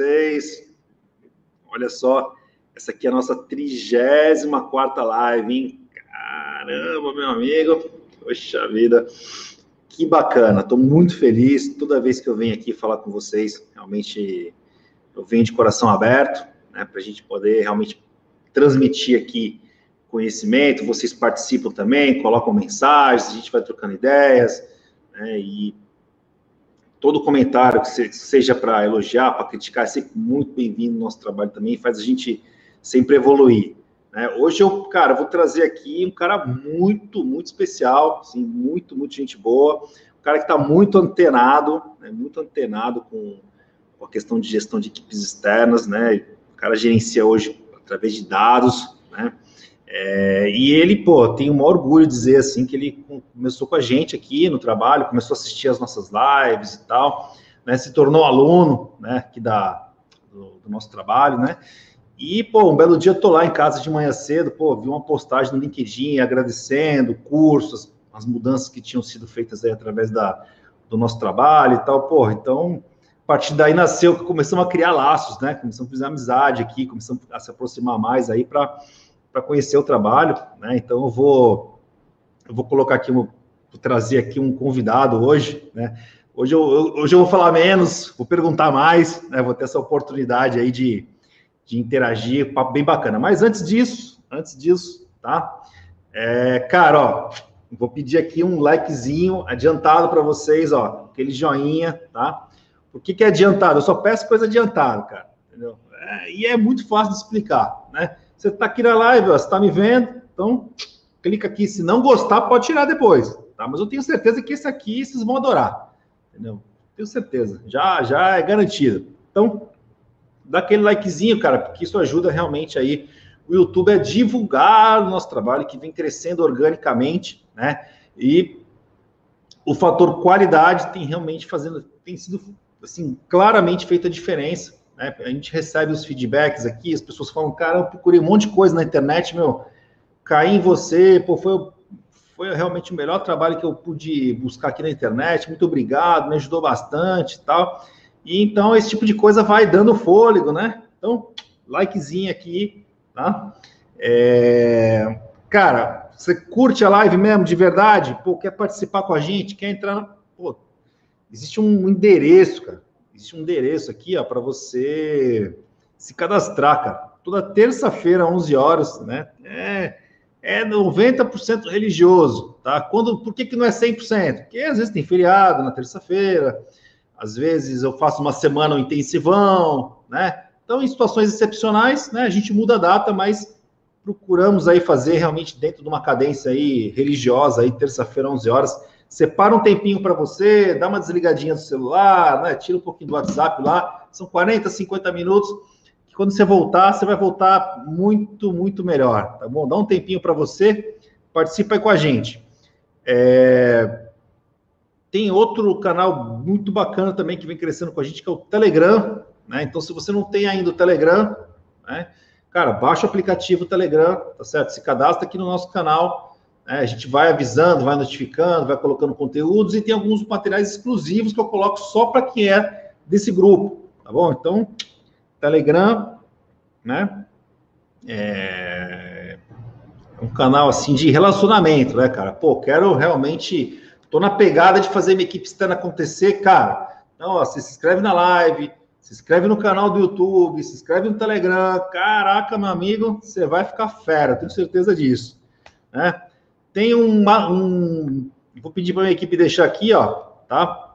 vocês. Olha só, essa aqui é a nossa 34 live, hein? Caramba, meu amigo. Poxa vida, que bacana. Estou muito feliz toda vez que eu venho aqui falar com vocês. Realmente, eu venho de coração aberto, né? Para a gente poder realmente transmitir aqui conhecimento. Vocês participam também, colocam mensagens, a gente vai trocando ideias, né? E todo comentário que seja para elogiar, para criticar, é sempre muito bem-vindo no nosso trabalho também, faz a gente sempre evoluir. Né? Hoje eu, cara, vou trazer aqui um cara muito, muito especial, assim, muito, muito gente boa, um cara que está muito antenado, né? muito antenado com, a questão de gestão de equipes externas, né? O cara gerencia hoje através de dados, né? É, e ele, pô, tem um orgulho de dizer assim que ele começou com a gente aqui no trabalho, começou a assistir as nossas lives e tal, né? Se tornou aluno, né? Aqui da, do, do nosso trabalho, né? E, pô, um belo dia eu tô lá em casa de manhã cedo, pô, vi uma postagem no LinkedIn agradecendo cursos, as mudanças que tinham sido feitas aí através da, do nosso trabalho e tal, pô, então, a partir daí nasceu começamos a criar laços, né? Começamos a fazer amizade aqui, começamos a se aproximar mais aí para para conhecer o trabalho, né? Então eu vou eu vou colocar aqui vou trazer aqui um convidado hoje, né? Hoje eu, hoje eu vou falar menos, vou perguntar mais, né? Vou ter essa oportunidade aí de, de interagir, papo bem bacana. Mas antes disso, antes disso, tá? É, cara, ó, vou pedir aqui um likezinho adiantado para vocês, ó, aquele joinha, tá? Por que, que é adiantado? Eu só peço coisa adiantada, cara, entendeu? É, e é muito fácil de explicar, né? Você está aqui na live, você está me vendo, então clica aqui. Se não gostar, pode tirar depois, tá? Mas eu tenho certeza que esse aqui vocês vão adorar, entendeu? Tenho certeza, já, já é garantido. Então, dá aquele likezinho, cara, porque isso ajuda realmente aí o YouTube a divulgar o nosso trabalho que vem crescendo organicamente, né? E o fator qualidade tem realmente fazendo, tem sido assim claramente feita a diferença né? A gente recebe os feedbacks aqui, as pessoas falam, cara, eu procurei um monte de coisa na internet, meu, caí em você, pô, foi, foi realmente o melhor trabalho que eu pude buscar aqui na internet, muito obrigado, me ajudou bastante e tal. E então esse tipo de coisa vai dando fôlego, né? Então, likezinho aqui, tá? É... Cara, você curte a live mesmo, de verdade? Pô, quer participar com a gente? Quer entrar? Pô, existe um endereço, cara existe um endereço aqui, ó, para você se cadastrar, cara. Toda terça-feira, 11 horas, né? É, é 90% religioso, tá? Quando, por que, que não é 100%? Porque às vezes tem feriado na terça-feira, às vezes eu faço uma semana um intensivão, né? Então, em situações excepcionais, né, a gente muda a data, mas procuramos aí fazer realmente dentro de uma cadência aí religiosa, aí terça-feira, 11 horas, separa um tempinho para você, dá uma desligadinha do celular, né? tira um pouquinho do WhatsApp lá, são 40, 50 minutos, que quando você voltar, você vai voltar muito, muito melhor, tá bom? Dá um tempinho para você, participa aí com a gente. É... Tem outro canal muito bacana também que vem crescendo com a gente, que é o Telegram, né? Então, se você não tem ainda o Telegram, né? Cara, baixa o aplicativo Telegram, tá certo? Se cadastra aqui no nosso canal, né? A gente vai avisando, vai notificando, vai colocando conteúdos e tem alguns materiais exclusivos que eu coloco só para quem é desse grupo, tá bom? Então, Telegram, né? É um canal assim de relacionamento, né, cara? Pô, quero realmente, tô na pegada de fazer minha equipe externa acontecer, cara. Então, ó, você se inscreve na live, se inscreve no canal do YouTube, se inscreve no Telegram. Caraca, meu amigo, você vai ficar fera, tenho certeza disso, né? Tem uma, um. Vou pedir para a minha equipe deixar aqui, ó, tá?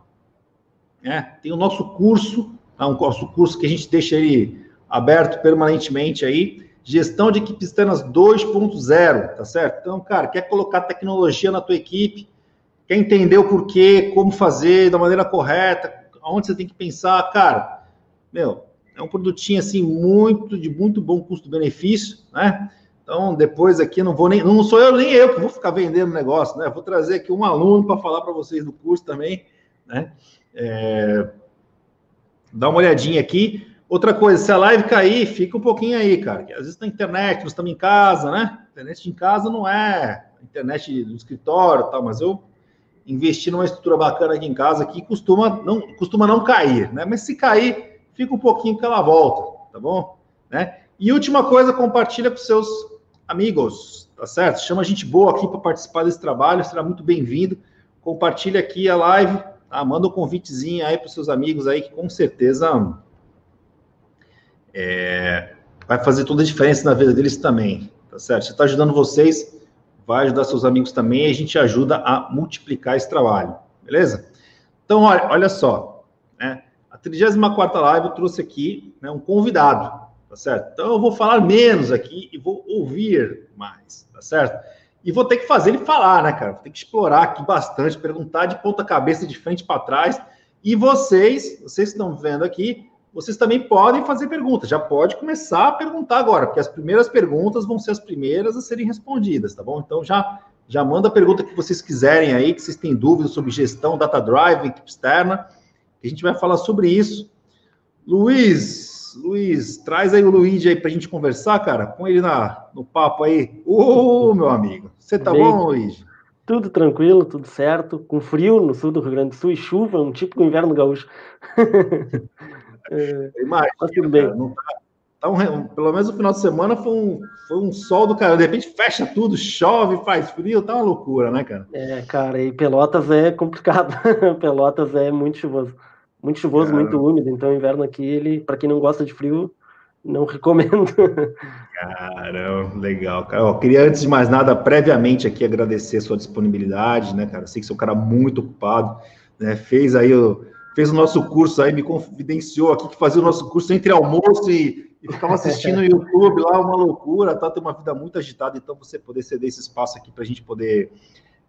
É, tem o nosso curso, tá? um nosso curso que a gente deixa ele aberto permanentemente aí. Gestão de equipes externas 2.0, tá certo? Então, cara, quer colocar tecnologia na tua equipe, quer entender o porquê, como fazer da maneira correta, aonde você tem que pensar, cara, meu, é um produtinho assim muito de muito bom custo-benefício, né? Então, depois aqui não vou nem, não sou eu nem eu que vou ficar vendendo negócio, né? Vou trazer aqui um aluno para falar para vocês do curso também, né? É, dá uma olhadinha aqui. Outra coisa, se a live cair, fica um pouquinho aí, cara. às vezes na internet, nós estamos em casa, né? Internet em casa não é internet do escritório, tal, mas eu investi numa estrutura bacana aqui em casa que costuma não costuma não cair, né? Mas se cair, fica um pouquinho que ela volta, tá bom? Né? E última coisa, compartilha com seus amigos, tá certo? Chama gente boa aqui para participar desse trabalho, será muito bem-vindo. Compartilha aqui a live, tá? manda um convitezinho aí para seus amigos aí, que com certeza é, vai fazer toda a diferença na vida deles também, tá certo? Você está ajudando vocês, vai ajudar seus amigos também, a gente ajuda a multiplicar esse trabalho, beleza? Então, olha, olha só, né? A 34 live eu trouxe aqui né, um convidado, tá certo? Então eu vou falar menos aqui e vou ouvir mais, tá certo? E vou ter que fazer ele falar, né, cara? Vou ter que explorar aqui bastante, perguntar de ponta cabeça, de frente para trás. E vocês, vocês estão vendo aqui, vocês também podem fazer perguntas. Já pode começar a perguntar agora, porque as primeiras perguntas vão ser as primeiras a serem respondidas, tá bom? Então já já manda a pergunta que vocês quiserem aí, que vocês têm dúvidas sobre gestão, data drive, equipe externa. A gente vai falar sobre isso. Luiz, Luiz, traz aí o Luigi aí para a gente conversar, cara. Põe ele na, no papo aí. Ô, meu amigo, você tá Bem, bom, Luiz? Tudo tranquilo, tudo certo. Com frio no sul do Rio Grande do Sul e chuva, um típico inverno gaúcho. é, Imagina, mas tudo bem. Cara, tá, tá um, pelo menos o final de semana foi um, foi um sol do cara. De repente fecha tudo, chove, faz frio, tá uma loucura, né, cara? É, cara, e Pelotas é complicado. Pelotas é muito chuvoso. Muito chuvoso, Cara. muito úmido, então o inverno aqui, ele, para quem não gosta de frio, não recomendo. Cara, legal, cara. Eu queria, antes de mais nada, previamente aqui agradecer a sua disponibilidade, né, cara? sei que você é um cara muito ocupado, né? Fez aí o, fez o nosso curso aí, me confidenciou aqui que fazia o nosso curso entre almoço e, e ficava assistindo no YouTube lá, uma loucura, tá? Tem uma vida muito agitada, então você poder ceder esse espaço aqui para a gente poder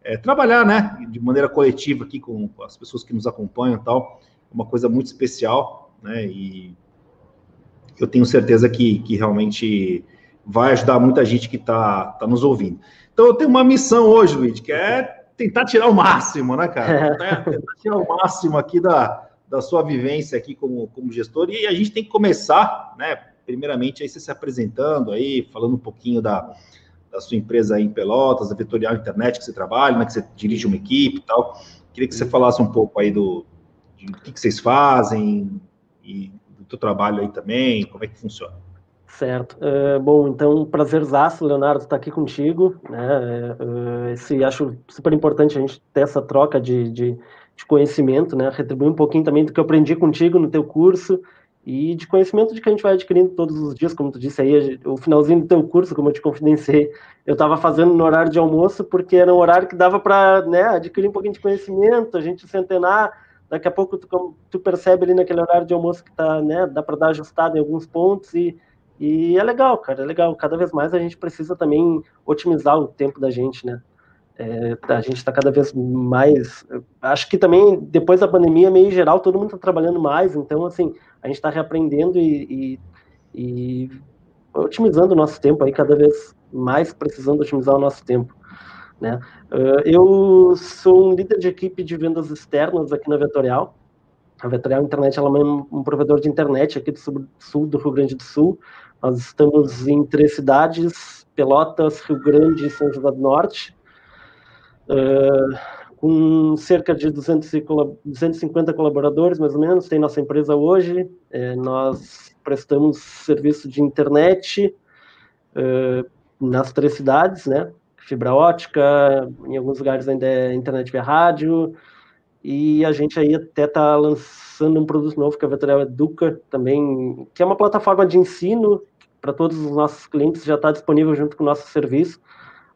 é, trabalhar, né, de maneira coletiva aqui com as pessoas que nos acompanham e tal uma coisa muito especial, né? E eu tenho certeza que, que realmente vai ajudar muita gente que está tá nos ouvindo. Então, eu tenho uma missão hoje, Luiz, que é tentar tirar o máximo, né, cara? Tentar tirar o máximo aqui da, da sua vivência aqui como, como gestor. E a gente tem que começar, né? Primeiramente, aí você se apresentando aí, falando um pouquinho da, da sua empresa aí em Pelotas, da Vetorial Internet que você trabalha, né? Que você dirige uma equipe e tal. Queria que você falasse um pouco aí do, de o que, que vocês fazem e do teu trabalho aí também, como é que funciona. Certo. Uh, bom, então, prazerzaço, Leonardo, estar aqui contigo. Né? Uh, esse, acho super importante a gente ter essa troca de, de, de, conhecimento, né? Retribuir um pouquinho também do que eu aprendi contigo no teu curso e de conhecimento de que a gente vai adquirindo todos os dias, como tu disse aí, o finalzinho do teu curso, como eu te confidenciei, eu estava fazendo no horário de almoço, porque era um horário que dava para né, adquirir um pouquinho de conhecimento, a gente centenar daqui a pouco tu, tu percebe ali naquele horário de almoço que tá, né, dá para dar ajustado em alguns pontos e, e é legal, cara, é legal. Cada vez mais a gente precisa também otimizar o tempo da gente, né? É, a gente está cada vez mais. Acho que também depois da pandemia, meio geral, todo mundo está trabalhando mais, então, assim, a gente está reaprendendo e, e, e, otimizando o nosso tempo aí, cada vez mais precisando otimizar o nosso tempo. Né? Uh, eu sou um líder de equipe de vendas externas aqui na Vetorial. A Vetorial Internet ela é um provedor de internet aqui do sul, do Rio Grande do Sul. Nós estamos em três cidades, Pelotas, Rio Grande e São José do Norte. Uh, com cerca de 200 250 colaboradores, mais ou menos, tem nossa empresa hoje. É, nós prestamos serviço de internet uh, nas três cidades, né? Fibra ótica, em alguns lugares ainda é internet via rádio, e a gente aí até está lançando um produto novo que é a Vetorial Educa também, que é uma plataforma de ensino para todos os nossos clientes, já está disponível junto com o nosso serviço.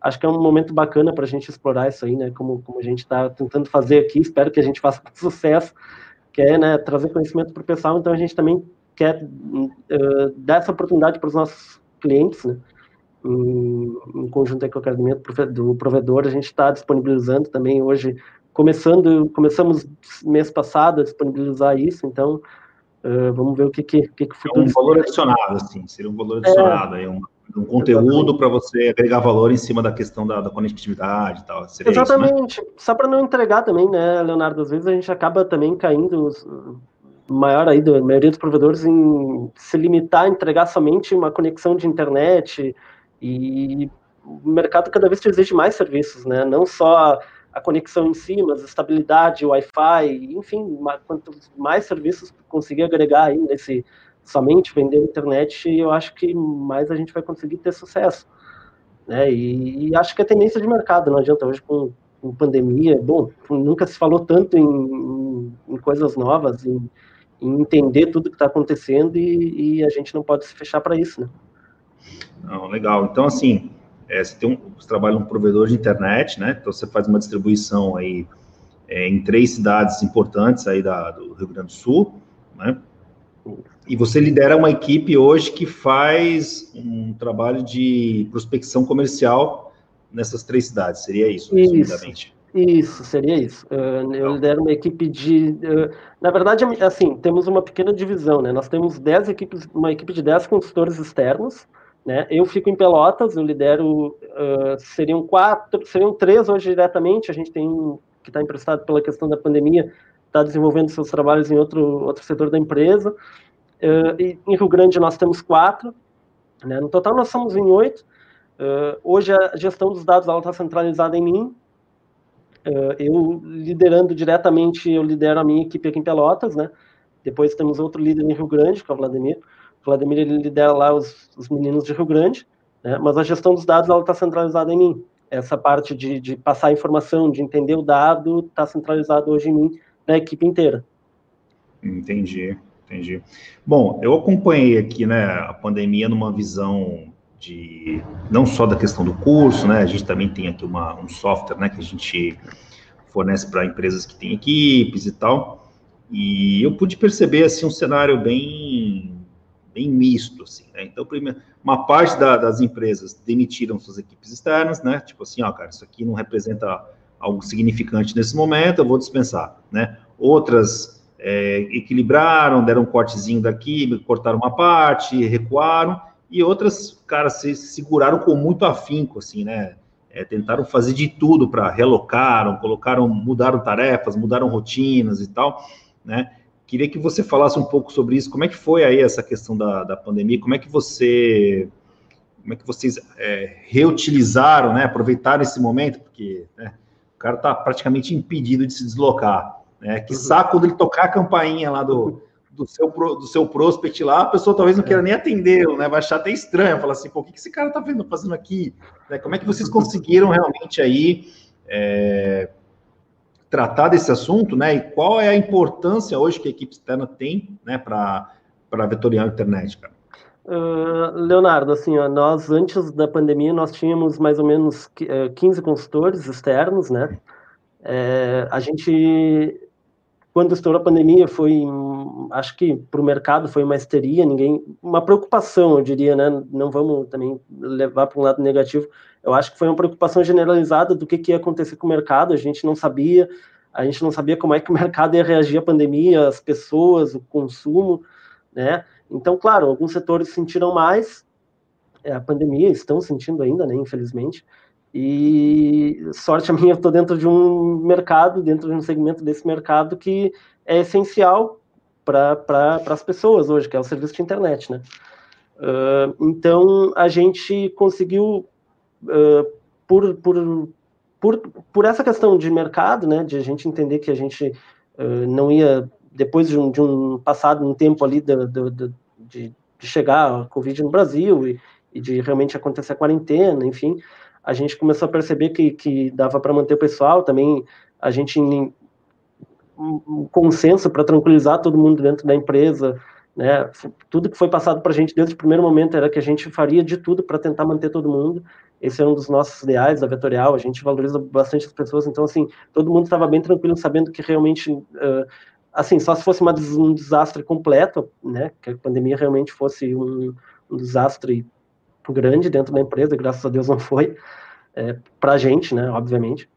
Acho que é um momento bacana para a gente explorar isso aí, né? Como, como a gente está tentando fazer aqui, espero que a gente faça com sucesso, que é né, trazer conhecimento para o pessoal, então a gente também quer uh, dar essa oportunidade para os nossos clientes, né? Em, em conjunto com o academia do provedor, a gente está disponibilizando também hoje, começando, começamos mês passado a disponibilizar isso, então uh, vamos ver o que que, que, que futuro... É um valor adicionado, assim, seria um valor adicionado, é, um, um conteúdo para você agregar valor em cima da questão da, da conectividade e tal. Exatamente, isso, né? só para não entregar também, né, Leonardo, às vezes a gente acaba também caindo maior aí da maioria dos provedores em se limitar a entregar somente uma conexão de internet, e o mercado cada vez exige mais serviços, né? Não só a conexão em si, mas estabilidade, Wi-Fi, enfim, quanto mais serviços conseguir agregar aí nesse somente vender internet, eu acho que mais a gente vai conseguir ter sucesso. Né? E, e acho que é tendência de mercado, não adianta hoje com, com pandemia, bom, nunca se falou tanto em, em, em coisas novas, em, em, entender tudo que está acontecendo e, e, a gente não pode se fechar para isso, né? Não, legal. Então, assim, é, você, tem um, você trabalha num provedor de internet, né? Então, você faz uma distribuição aí é, em três cidades importantes aí da, do Rio Grande do Sul, né? E você lidera uma equipe hoje que faz um trabalho de prospecção comercial nessas três cidades, seria isso, isso. Isso, seria isso. Uh, eu lidero uma equipe de. Uh, na verdade, assim, temos uma pequena divisão, né? Nós temos dez equipes, uma equipe de 10 consultores externos, né? Eu fico em Pelotas, eu lidero. Uh, seriam quatro, seriam três hoje diretamente. A gente tem um que está emprestado pela questão da pandemia, está desenvolvendo seus trabalhos em outro, outro setor da empresa. Uh, em Rio Grande nós temos quatro, né? no total nós somos em oito. Uh, hoje a gestão dos dados está centralizada em mim. Eu liderando diretamente, eu lidero a minha equipe aqui em Pelotas, né? Depois temos outro líder em Rio Grande, que é o Vladimir. Vladimir ele lidera lá os, os meninos de Rio Grande, né? mas a gestão dos dados está centralizada em mim. Essa parte de, de passar informação, de entender o dado, está centralizado hoje em mim, na equipe inteira. Entendi. Entendi. Bom, eu acompanhei aqui, né, a pandemia numa visão de não só da questão do curso, né? A gente também tem aqui uma, um software, né, que a gente fornece para empresas que têm equipes e tal. E eu pude perceber assim um cenário bem bem misto, assim. Né? Então, primeiro, uma parte da, das empresas demitiram suas equipes externas, né? Tipo assim, ó, cara, isso aqui não representa algo significante nesse momento, eu vou dispensar, né? Outras é, equilibraram, deram um cortezinho daqui, cortaram uma parte, recuaram, e outras, cara, se seguraram com muito afinco, assim, né? É, tentaram fazer de tudo para relocaram, colocaram, mudaram tarefas, mudaram rotinas e tal, né? Queria que você falasse um pouco sobre isso. Como é que foi aí essa questão da, da pandemia? Como é que você, como é que vocês é, reutilizaram, né? Aproveitaram esse momento, porque né, o cara está praticamente impedido de se deslocar. Né? Que saco quando ele tocar a campainha lá do, do, seu, do seu prospect lá, a pessoa talvez não queira nem atender, né? Vai achar até estranho, falar assim, pô, o que esse cara tá vendo, fazendo aqui? Né? Como é que vocês conseguiram realmente aí é, tratar desse assunto, né? E qual é a importância hoje que a equipe externa tem, né, para vetorial internet, cara? Uh, Leonardo, assim, ó, nós antes da pandemia nós tínhamos mais ou menos 15 consultores externos, né? É, a gente quando estourou a pandemia foi, acho que para o mercado foi uma histeria, ninguém, uma preocupação, eu diria, né? Não vamos também levar para um lado negativo. Eu acho que foi uma preocupação generalizada do que, que ia acontecer com o mercado. A gente não sabia, a gente não sabia como é que o mercado ia reagir à pandemia, as pessoas, o consumo, né? Então, claro, alguns setores sentiram mais é, a pandemia, estão sentindo ainda, né? Infelizmente. E sorte a minha, eu estou dentro de um mercado, dentro de um segmento desse mercado que é essencial para pra, as pessoas hoje, que é o serviço de internet, né? Uh, então, a gente conseguiu, uh, por, por, por, por essa questão de mercado, né, de a gente entender que a gente uh, não ia, depois de um, de um passado, um tempo ali de, de, de, chegar a Covid no Brasil e, e de realmente acontecer a quarentena, enfim, a gente começou a perceber que, que dava para manter o pessoal, também a gente um consenso para tranquilizar todo mundo dentro da empresa, né? Tudo que foi passado para a gente desde o primeiro momento era que a gente faria de tudo para tentar manter todo mundo. Esse é um dos nossos ideais da Vetorial. A gente valoriza bastante as pessoas, então assim todo mundo estava bem tranquilo, sabendo que realmente, uh, assim, só se fosse uma, um desastre completo, né? Que a pandemia realmente fosse um, um desastre grande dentro da empresa, graças a Deus não foi, é, para a gente, né, obviamente,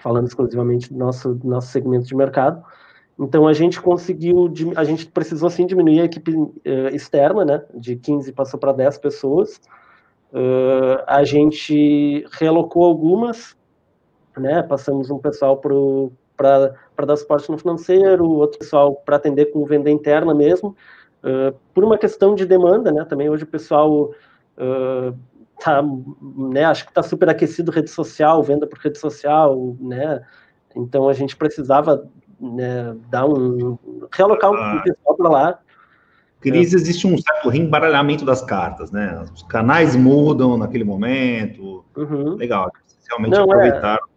falando exclusivamente do nosso, do nosso segmento de mercado. Então a gente conseguiu, a gente precisou sim diminuir a equipe uh, externa, né, de 15 passou para 10 pessoas. Uh, a gente realocou algumas, né, passamos um pessoal para dar suporte no financeiro, outro pessoal para atender com venda interna mesmo, uh, por uma questão de demanda, né, também hoje o pessoal uh, tá, né, acho que está super aquecido rede social, venda por rede social, né? Então a gente precisava né, dar um realocar ah, pessoal para lá. Crise é. existe um certo reembaralhamento das cartas, né? Os canais mudam naquele momento. Uhum. Legal, realmente Não, aproveitaram. É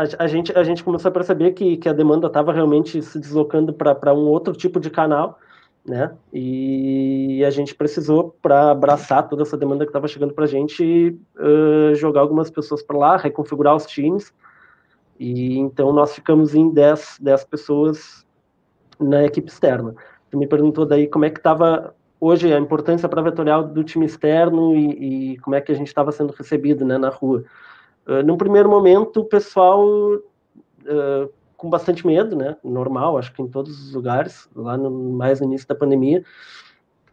a, a, gente, a gente começou a perceber que, que a demanda estava realmente se deslocando para um outro tipo de canal, né? E a gente precisou, para abraçar toda essa demanda que estava chegando para a gente, uh, jogar algumas pessoas para lá, reconfigurar os times. E então nós ficamos em 10, 10 pessoas na equipe externa. Você me perguntou daí como é que estava hoje a importância para vetorial do time externo e, e como é que a gente estava sendo recebido né, na rua. Uh, num primeiro momento, o pessoal uh, com bastante medo, né? Normal, acho que em todos os lugares, lá no, mais no início da pandemia.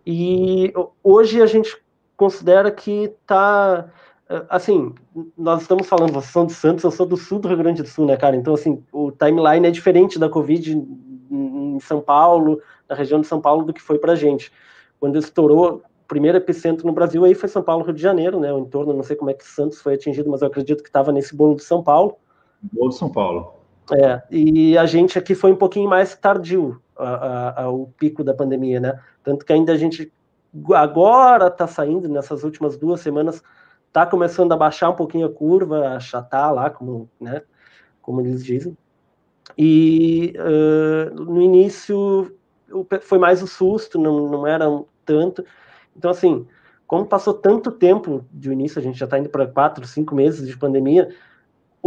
E hoje a gente considera que está assim, nós estamos falando, vocês são de Santos, eu sou do sul do Rio Grande do Sul, né, cara? Então, assim, o timeline é diferente da Covid em São Paulo, na região de São Paulo, do que foi pra gente. Quando estourou, primeiro epicentro no Brasil aí foi São Paulo, Rio de Janeiro, né? O entorno, não sei como é que Santos foi atingido, mas eu acredito que estava nesse bolo de São Paulo. Bolo de São Paulo. É, e a gente aqui foi um pouquinho mais tardio ao pico da pandemia, né? Tanto que ainda a gente agora está saindo, nessas últimas duas semanas, está começando a baixar um pouquinho a curva, achatar lá, como, né, como eles dizem. E uh, no início foi mais o susto, não, não era tanto. Então, assim, como passou tanto tempo de início, a gente já está indo para quatro, cinco meses de pandemia,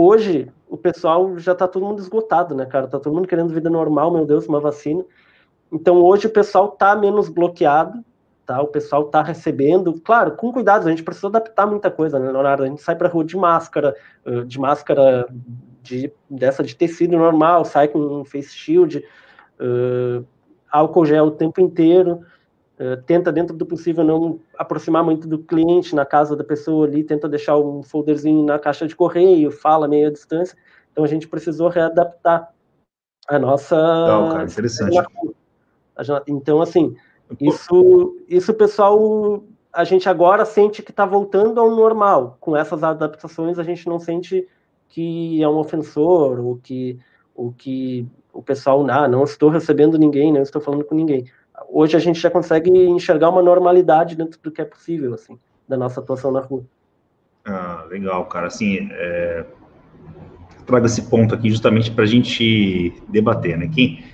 hoje o pessoal já está todo mundo esgotado, né, cara? Tá todo mundo querendo vida normal, meu Deus, uma vacina. Então hoje o pessoal tá menos bloqueado, tá? O pessoal tá recebendo, claro, com cuidado, a gente precisa adaptar muita coisa, né, Leonardo? A gente sai para rua de máscara, de máscara de, dessa de tecido normal, sai com um face shield, uh, álcool gel o tempo inteiro. Eh, tenta, dentro do possível, não aproximar muito do cliente na casa da pessoa ali, tenta deixar um folderzinho na caixa de correio, fala meio à distância. Então a gente precisou readaptar a nossa. Não, cara, interessante. Então, assim, isso, isso pessoal, a gente agora sente que está voltando ao normal. Com essas adaptações, a gente não sente que é um ofensor ou que, ou que o pessoal, ah, não estou recebendo ninguém, não estou falando com ninguém hoje a gente já consegue enxergar uma normalidade dentro do que é possível, assim, da nossa atuação na rua. Ah, legal, cara. Assim, é... trago esse ponto aqui justamente para a gente debater, né? Que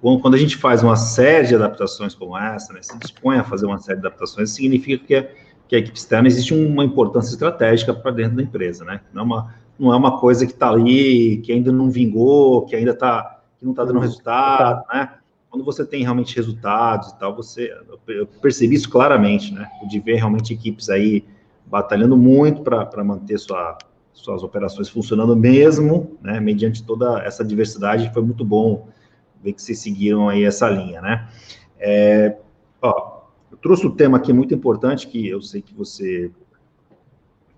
quando a gente faz uma série de adaptações como essa, né, se dispõe a fazer uma série de adaptações, significa que, a, que a equipe externa existe uma importância estratégica para dentro da empresa, né? Não é uma, não é uma coisa que está ali, que ainda não vingou, que ainda está, que não está dando uhum. resultado, né? Quando você tem realmente resultados e tal, você eu percebi isso claramente, né? De ver realmente equipes aí batalhando muito para manter sua, suas operações funcionando mesmo, né? Mediante toda essa diversidade, foi muito bom ver que vocês seguiram aí essa linha, né? É, ó, eu trouxe um tema aqui muito importante que eu sei que você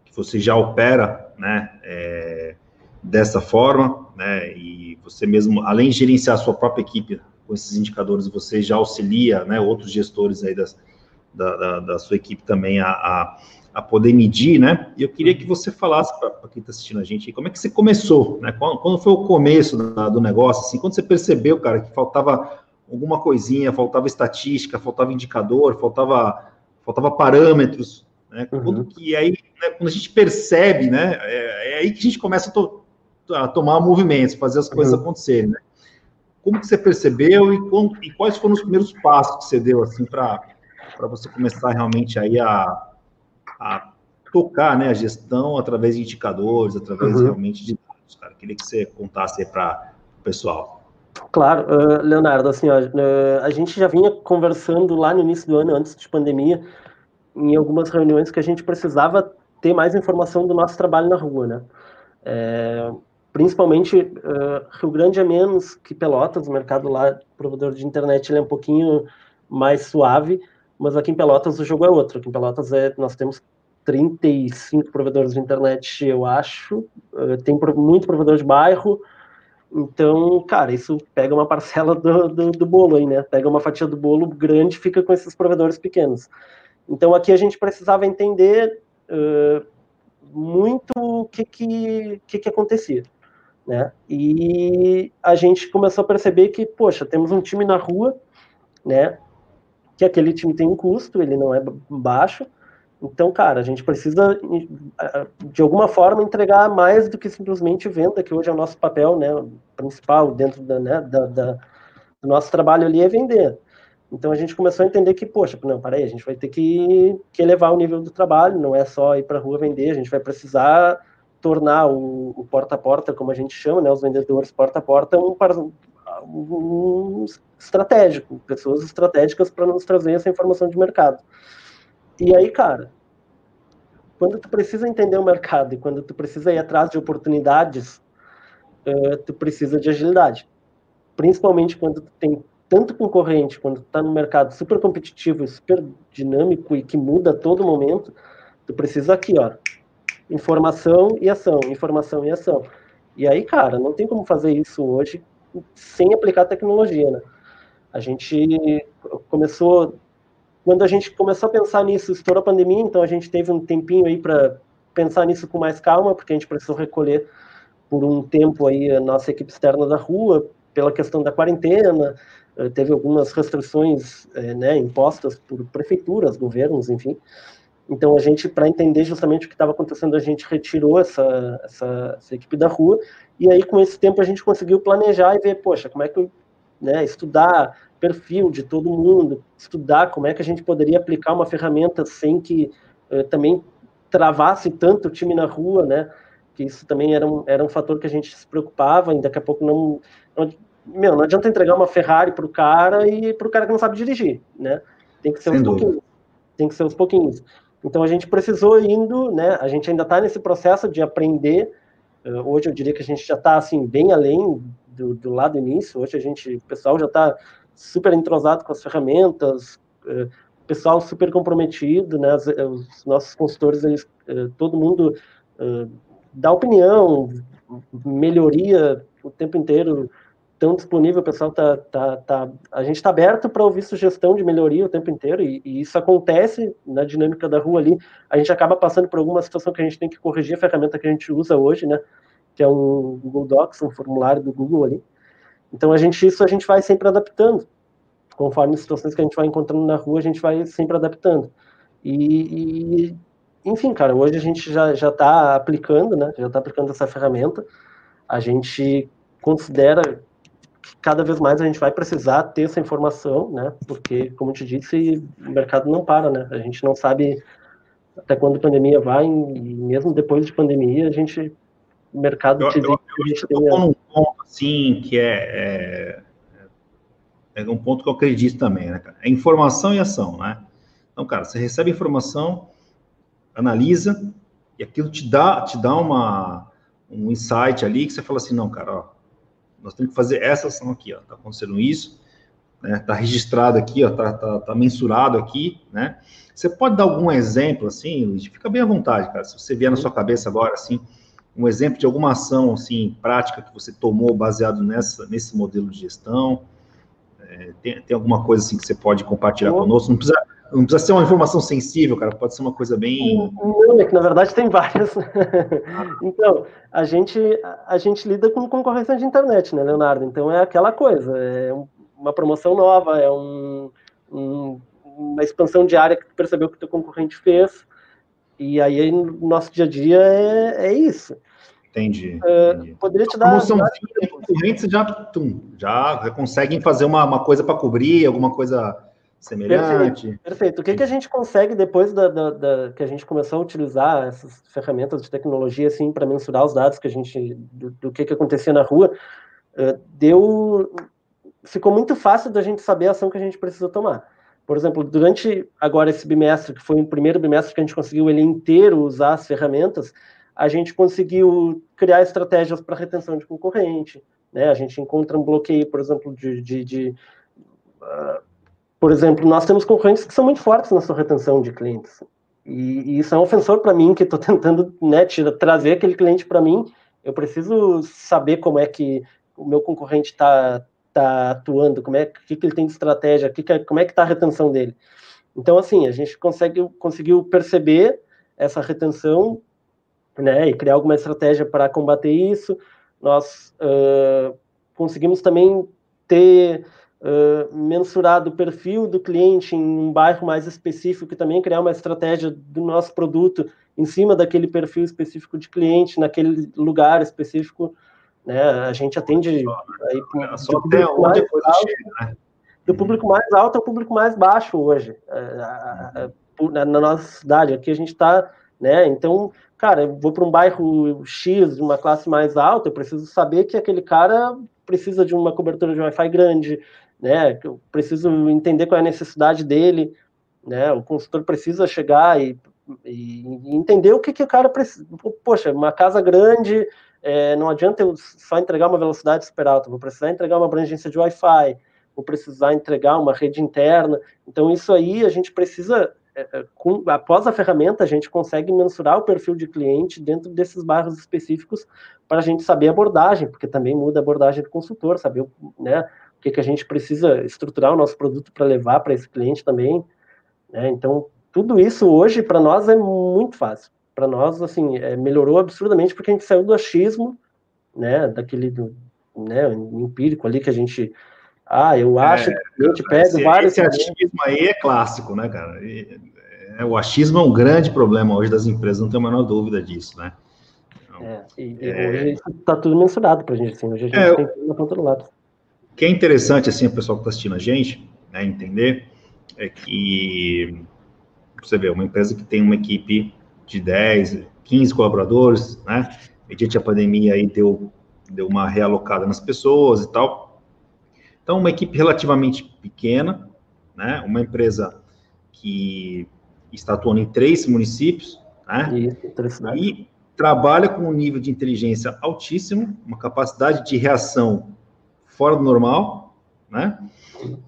que você já opera, né? É, dessa forma, né? E você mesmo, além de gerenciar a sua própria equipe com esses indicadores você já auxilia né, outros gestores aí das, da, da, da sua equipe também a, a, a, poder medir, né? E eu queria que você falasse para quem está assistindo a gente, como é que você começou, né? Quando, quando foi o começo da, do negócio, assim, quando você percebeu, cara, que faltava alguma coisinha, faltava estatística, faltava indicador, faltava, faltava parâmetros, né? Uhum. Quando que aí, né, quando a gente percebe, né? É, é, aí que a gente começa a, to, a tomar movimentos, fazer as coisas uhum. acontecerem, né? Como que você percebeu e, e quais foram os primeiros passos que você deu assim para você começar realmente aí a, a tocar né, a gestão através de indicadores, através uhum. realmente de dados, cara. Queria que você contasse aí para o pessoal. Claro, uh, Leonardo, assim, ó, uh, a gente já vinha conversando lá no início do ano, antes de pandemia, em algumas reuniões que a gente precisava ter mais informação do nosso trabalho na rua, né? É, principalmente uh, Rio Grande é menos que Pelotas, o mercado lá, provedor de internet, ele é um pouquinho mais suave, mas aqui em Pelotas o jogo é outro. Aqui em Pelotas é, nós temos 35 provedores de internet, eu acho, uh, tem muito provedor de bairro, então, cara, isso pega uma parcela do, do, do bolo aí, né? Pega uma fatia do bolo grande fica com esses provedores pequenos. Então, aqui a gente precisava entender uh, muito o que que, que que acontecia, né? E a gente começou a perceber que, poxa, temos um time na rua, né? Que aquele time tem um custo, ele não é baixo, então, cara, a gente precisa, de alguma forma, entregar mais do que simplesmente venda, que hoje é o nosso papel né, principal dentro da, né, da, da, do nosso trabalho ali é vender. Então, a gente começou a entender que, poxa, não, peraí, a gente vai ter que, que elevar o nível do trabalho, não é só ir para a rua vender, a gente vai precisar tornar o, o porta a porta, como a gente chama, né, os vendedores porta a porta, um, um estratégico, pessoas estratégicas para nos trazer essa informação de mercado. E aí, cara, quando tu precisa entender o mercado e quando tu precisa ir atrás de oportunidades, uh, tu precisa de agilidade. Principalmente quando tu tem tanto concorrente, quando tu tá no mercado super competitivo super dinâmico e que muda a todo momento, tu precisa aqui, ó, informação e ação, informação e ação. E aí, cara, não tem como fazer isso hoje sem aplicar tecnologia, né? A gente começou quando a gente começou a pensar nisso, estourou a pandemia, então a gente teve um tempinho aí para pensar nisso com mais calma, porque a gente precisou recolher por um tempo aí a nossa equipe externa da rua, pela questão da quarentena, eh, teve algumas restrições é, né, impostas por prefeituras, governos, enfim. Então a gente, para entender justamente o que estava acontecendo, a gente retirou essa, essa, essa, equipe da rua, e aí com esse tempo a gente conseguiu planejar e ver, poxa, como é que né, estudar perfil de todo mundo, estudar como é que a gente poderia aplicar uma ferramenta sem que uh, também travasse tanto o time na rua, né? Que isso também era um, era um fator que a gente se preocupava, e daqui a pouco não, não meu, não adianta entregar uma Ferrari para o cara e para o cara que não sabe dirigir, né? Tem que ser Sem pouquinhos. Tem que ser uns pouquinhos. Então a gente precisou indo, né? A gente ainda está nesse processo de aprender. Uh, hoje eu diria que a gente já está assim bem além do, do lado início. Hoje a gente, o pessoal já está super entrosado com as ferramentas, é, pessoal super comprometido, né? Os nossos consultores, eles, todo mundo dá opinião, melhoria o tempo inteiro, tão disponível, o pessoal tá, tá, tá a gente está aberto para ouvir sugestão de melhoria o tempo inteiro, e, e, isso acontece na dinâmica da rua ali, a gente acaba passando por alguma situação que a gente tem que corrigir a ferramenta que a gente usa hoje, né, que é um Google Docs, um formulário do Google ali, então, a gente, isso a gente vai sempre adaptando. Conforme as situações que a gente vai encontrando na rua, a gente vai sempre adaptando. E, e enfim, cara, hoje a gente já já está aplicando, né? Já está aplicando essa ferramenta. A gente considera cada vez mais a gente vai precisar ter essa informação, né? Porque, como eu te disse, o mercado não para, né? A gente não sabe até quando a pandemia vai, e mesmo depois de pandemia, a gente o mercado eu, eu, eu, a gente eu tenha... num ponto assim que é, é, é, um ponto que eu acredito também, né, cara? É informação e ação, né? Então, cara, você recebe informação, analisa e aquilo te dá te dá uma um insight ali que você fala assim, não, cara, ó, nós temos que fazer essa ação aqui, ó, tá acontecendo isso, né? Tá registrado aqui, ó, tá, tá, tá mensurado aqui, né? Você pode dar algum exemplo assim, Luiz? Fica bem à vontade, cara. Se você vier na sua cabeça agora assim, um exemplo de alguma ação assim prática que você tomou baseado nessa nesse modelo de gestão? É, tem, tem alguma coisa assim que você pode compartilhar conosco? Não precisa, não precisa ser uma informação sensível, cara, pode ser uma coisa bem. Não, é que na verdade tem várias. então, a gente, a gente lida com concorrência de internet, né, Leonardo? Então é aquela coisa, é uma promoção nova, é um, um, uma expansão de área que tu percebeu que o teu concorrente fez, e aí no nosso dia a dia é, é isso. Entendi. É, entendi. poderia te dar. Como concorrentes já, tum, já, já conseguem fazer uma, uma coisa para cobrir, alguma coisa semelhante. Perfeito. Perfeito. O que, que a gente consegue depois da, da, da, que a gente começou a utilizar essas ferramentas de tecnologia assim para mensurar os dados que a gente do, do que, que acontecia na rua, uh, deu ficou muito fácil da gente saber a ação que a gente precisa tomar. Por exemplo, durante agora esse bimestre, que foi o primeiro bimestre que a gente conseguiu ele inteiro usar as ferramentas, a gente conseguiu criar estratégias para retenção de concorrente, né? A gente encontra um bloqueio, por exemplo, de, de, de uh, por exemplo, nós temos concorrentes que são muito fortes na sua retenção de clientes. E, e isso é um ofensor para mim, que estou tentando né, trazer aquele cliente para mim. Eu preciso saber como é que o meu concorrente está tá atuando, como é que, que ele tem de estratégia, que, como é que está a retenção dele. Então, assim, a gente consegue, conseguiu perceber essa retenção, né, e criar alguma estratégia para combater isso. Nós uh, conseguimos também ter uh, mensurado o perfil do cliente em um bairro mais específico e também criar uma estratégia do nosso produto em cima daquele perfil específico de cliente, naquele lugar específico. Né? A gente atende aí, só até onde a coisa chega, né? Do público mais alto ao público mais baixo hoje, é, na nossa cidade. Aqui a gente está, né? Então, cara, eu vou para um bairro X, de uma classe mais alta, eu preciso saber que aquele cara precisa de uma cobertura de Wi-Fi grande, né? Eu preciso entender qual é a necessidade dele, né? O consultor precisa chegar e, e entender o que, que o cara precisa. Poxa, uma casa grande, é, não adianta eu só entregar uma velocidade super alta, vou precisar entregar uma abrangência de Wi-Fi, vou precisar entregar uma rede interna. Então, isso aí a gente precisa é, é, com, após a ferramenta, a gente consegue mensurar o perfil de cliente dentro desses bairros específicos para a gente saber a abordagem, porque também muda a abordagem do consultor, saber né, o que, que a gente precisa estruturar o nosso produto para levar para esse cliente também. Né? Então, tudo isso hoje para nós é muito fácil. Para nós, assim, é, melhorou absurdamente porque a gente saiu do achismo, né, daquele do, né, empírico ali que a gente ah, eu é, acho é, que a gente pega vários. Esse achismo aí é clássico, né, cara? E, é, o achismo é um grande problema hoje das empresas, não tenho a menor dúvida disso, né? Então, é, e, é, hoje está tudo mensurado para a gente, assim, hoje a gente é, tem tudo ponta do lado. O que é interessante, assim, o pessoal que está assistindo a gente, né, entender, é que você vê, uma empresa que tem uma equipe de 10, 15 colaboradores, né? Mediante a pandemia aí deu, deu uma realocada nas pessoas e tal então, uma equipe relativamente pequena, né? Uma empresa que está atuando em três municípios, né? Isso, e trabalha com um nível de inteligência altíssimo, uma capacidade de reação fora do normal, né?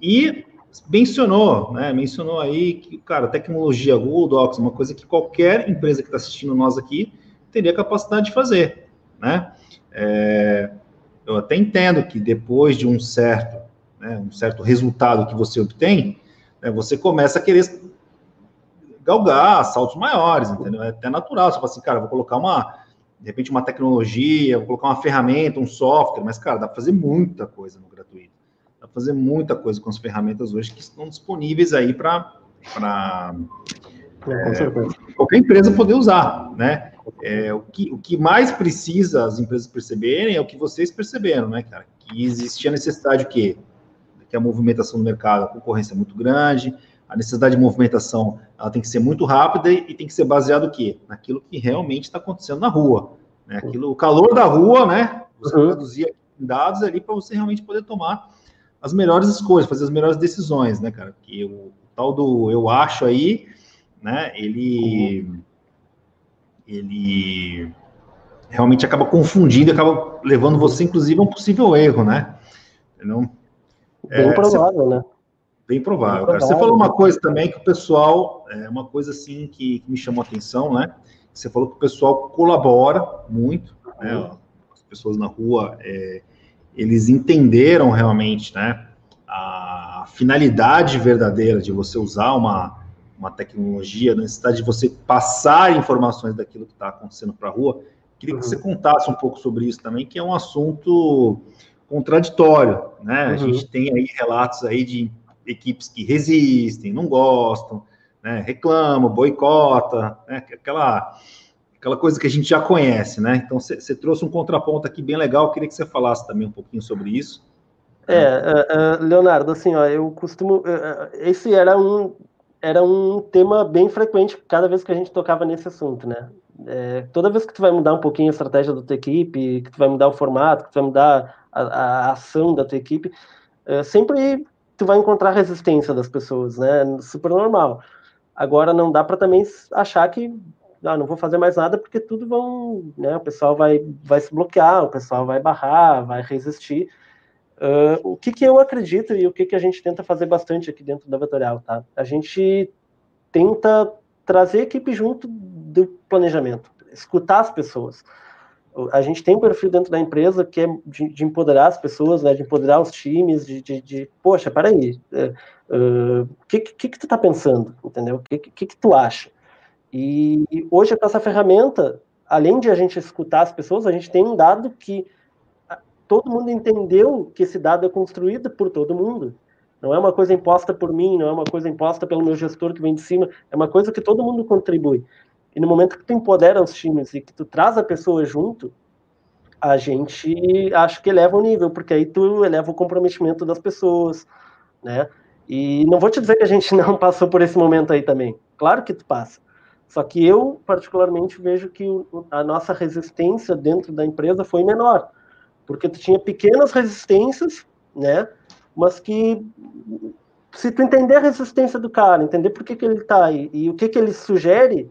E mencionou, né? Mencionou aí que, cara, tecnologia Google Docs, uma coisa que qualquer empresa que está assistindo nós aqui teria capacidade de fazer, né? É, eu até entendo que depois de um certo né, um certo resultado que você obtém, né, você começa a querer galgar saltos maiores, entendeu? É até natural. Você fala assim, cara, vou colocar uma, de repente, uma tecnologia, vou colocar uma ferramenta, um software, mas, cara, dá para fazer muita coisa no gratuito. Dá para fazer muita coisa com as ferramentas hoje que estão disponíveis aí para é, qualquer empresa poder usar, né? É, o, que, o que mais precisa as empresas perceberem é o que vocês perceberam, né, cara? Que existia necessidade o quê? que a movimentação do mercado, a concorrência é muito grande, a necessidade de movimentação ela tem que ser muito rápida e, tem que ser baseado o quê? Naquilo que realmente está acontecendo na rua. Né? Aquilo, o calor da rua, né? Você uhum. traduzir em dados ali para você realmente poder tomar as melhores escolhas, fazer as melhores decisões, né, cara? Que o, o tal do eu acho aí, né? Ele. Uhum. Ele realmente acaba confundindo, acaba levando você, inclusive, a um possível erro, né? Não, Bem é, provável, você... né? Bem provável, Bem Você falou uma coisa também que o pessoal, é uma coisa assim que, que me chamou a atenção, né? Você falou que o pessoal colabora muito, né? Uhum. As pessoas na rua, é, eles entenderam realmente, né? A finalidade verdadeira de você usar uma, uma tecnologia, a necessidade de você passar informações daquilo que está acontecendo para a rua. Queria que uhum. você contasse um pouco sobre isso também, que é um assunto contraditório, né? Uhum. A gente tem aí relatos aí de equipes que resistem, não gostam, né? reclamam, boicota, né? Aquela, aquela coisa que a gente já conhece, né? Então, você trouxe um contraponto aqui bem legal, queria que você falasse também um pouquinho sobre isso. É, uh, uh, Leonardo, assim, ó, eu costumo. Uh, esse era um, era um tema bem frequente cada vez que a gente tocava nesse assunto, né? É, toda vez que tu vai mudar um pouquinho a estratégia da tua equipe, que tu vai mudar o formato, que tu vai mudar a, a ação da tua equipe, sempre tu vai encontrar resistência das pessoas, né? Super normal. Agora não dá para também achar que ah, não vou fazer mais nada porque tudo vão, né? O pessoal vai, vai se bloquear, o pessoal vai barrar, vai resistir. Uh, o que, que eu acredito e o que, que a gente tenta fazer bastante aqui dentro da Vetorial, tá? A gente tenta trazer a equipe junto do planejamento, escutar as pessoas a gente tem um perfil dentro da empresa que é de, de empoderar as pessoas, né, de empoderar os times, de, de, de poxa, peraí, o é, uh, que, que, que tu tá pensando, entendeu? O que, que, que tu acha? E, e hoje com essa ferramenta, além de a gente escutar as pessoas, a gente tem um dado que todo mundo entendeu que esse dado é construído por todo mundo. Não é uma coisa imposta por mim, não é uma coisa imposta pelo meu gestor que vem de cima, é uma coisa que todo mundo contribui. E no momento que tu empodera os times e que tu traz a pessoa junto, a gente acho que eleva o nível, porque aí tu eleva o comprometimento das pessoas, né? E não vou te dizer que a gente não passou por esse momento aí também. Claro que tu passa. Só que eu, particularmente, vejo que a nossa resistência dentro da empresa foi menor. Porque tu tinha pequenas resistências, né? Mas que se tu entender a resistência do cara, entender por que, que ele tá aí e o que, que ele sugere,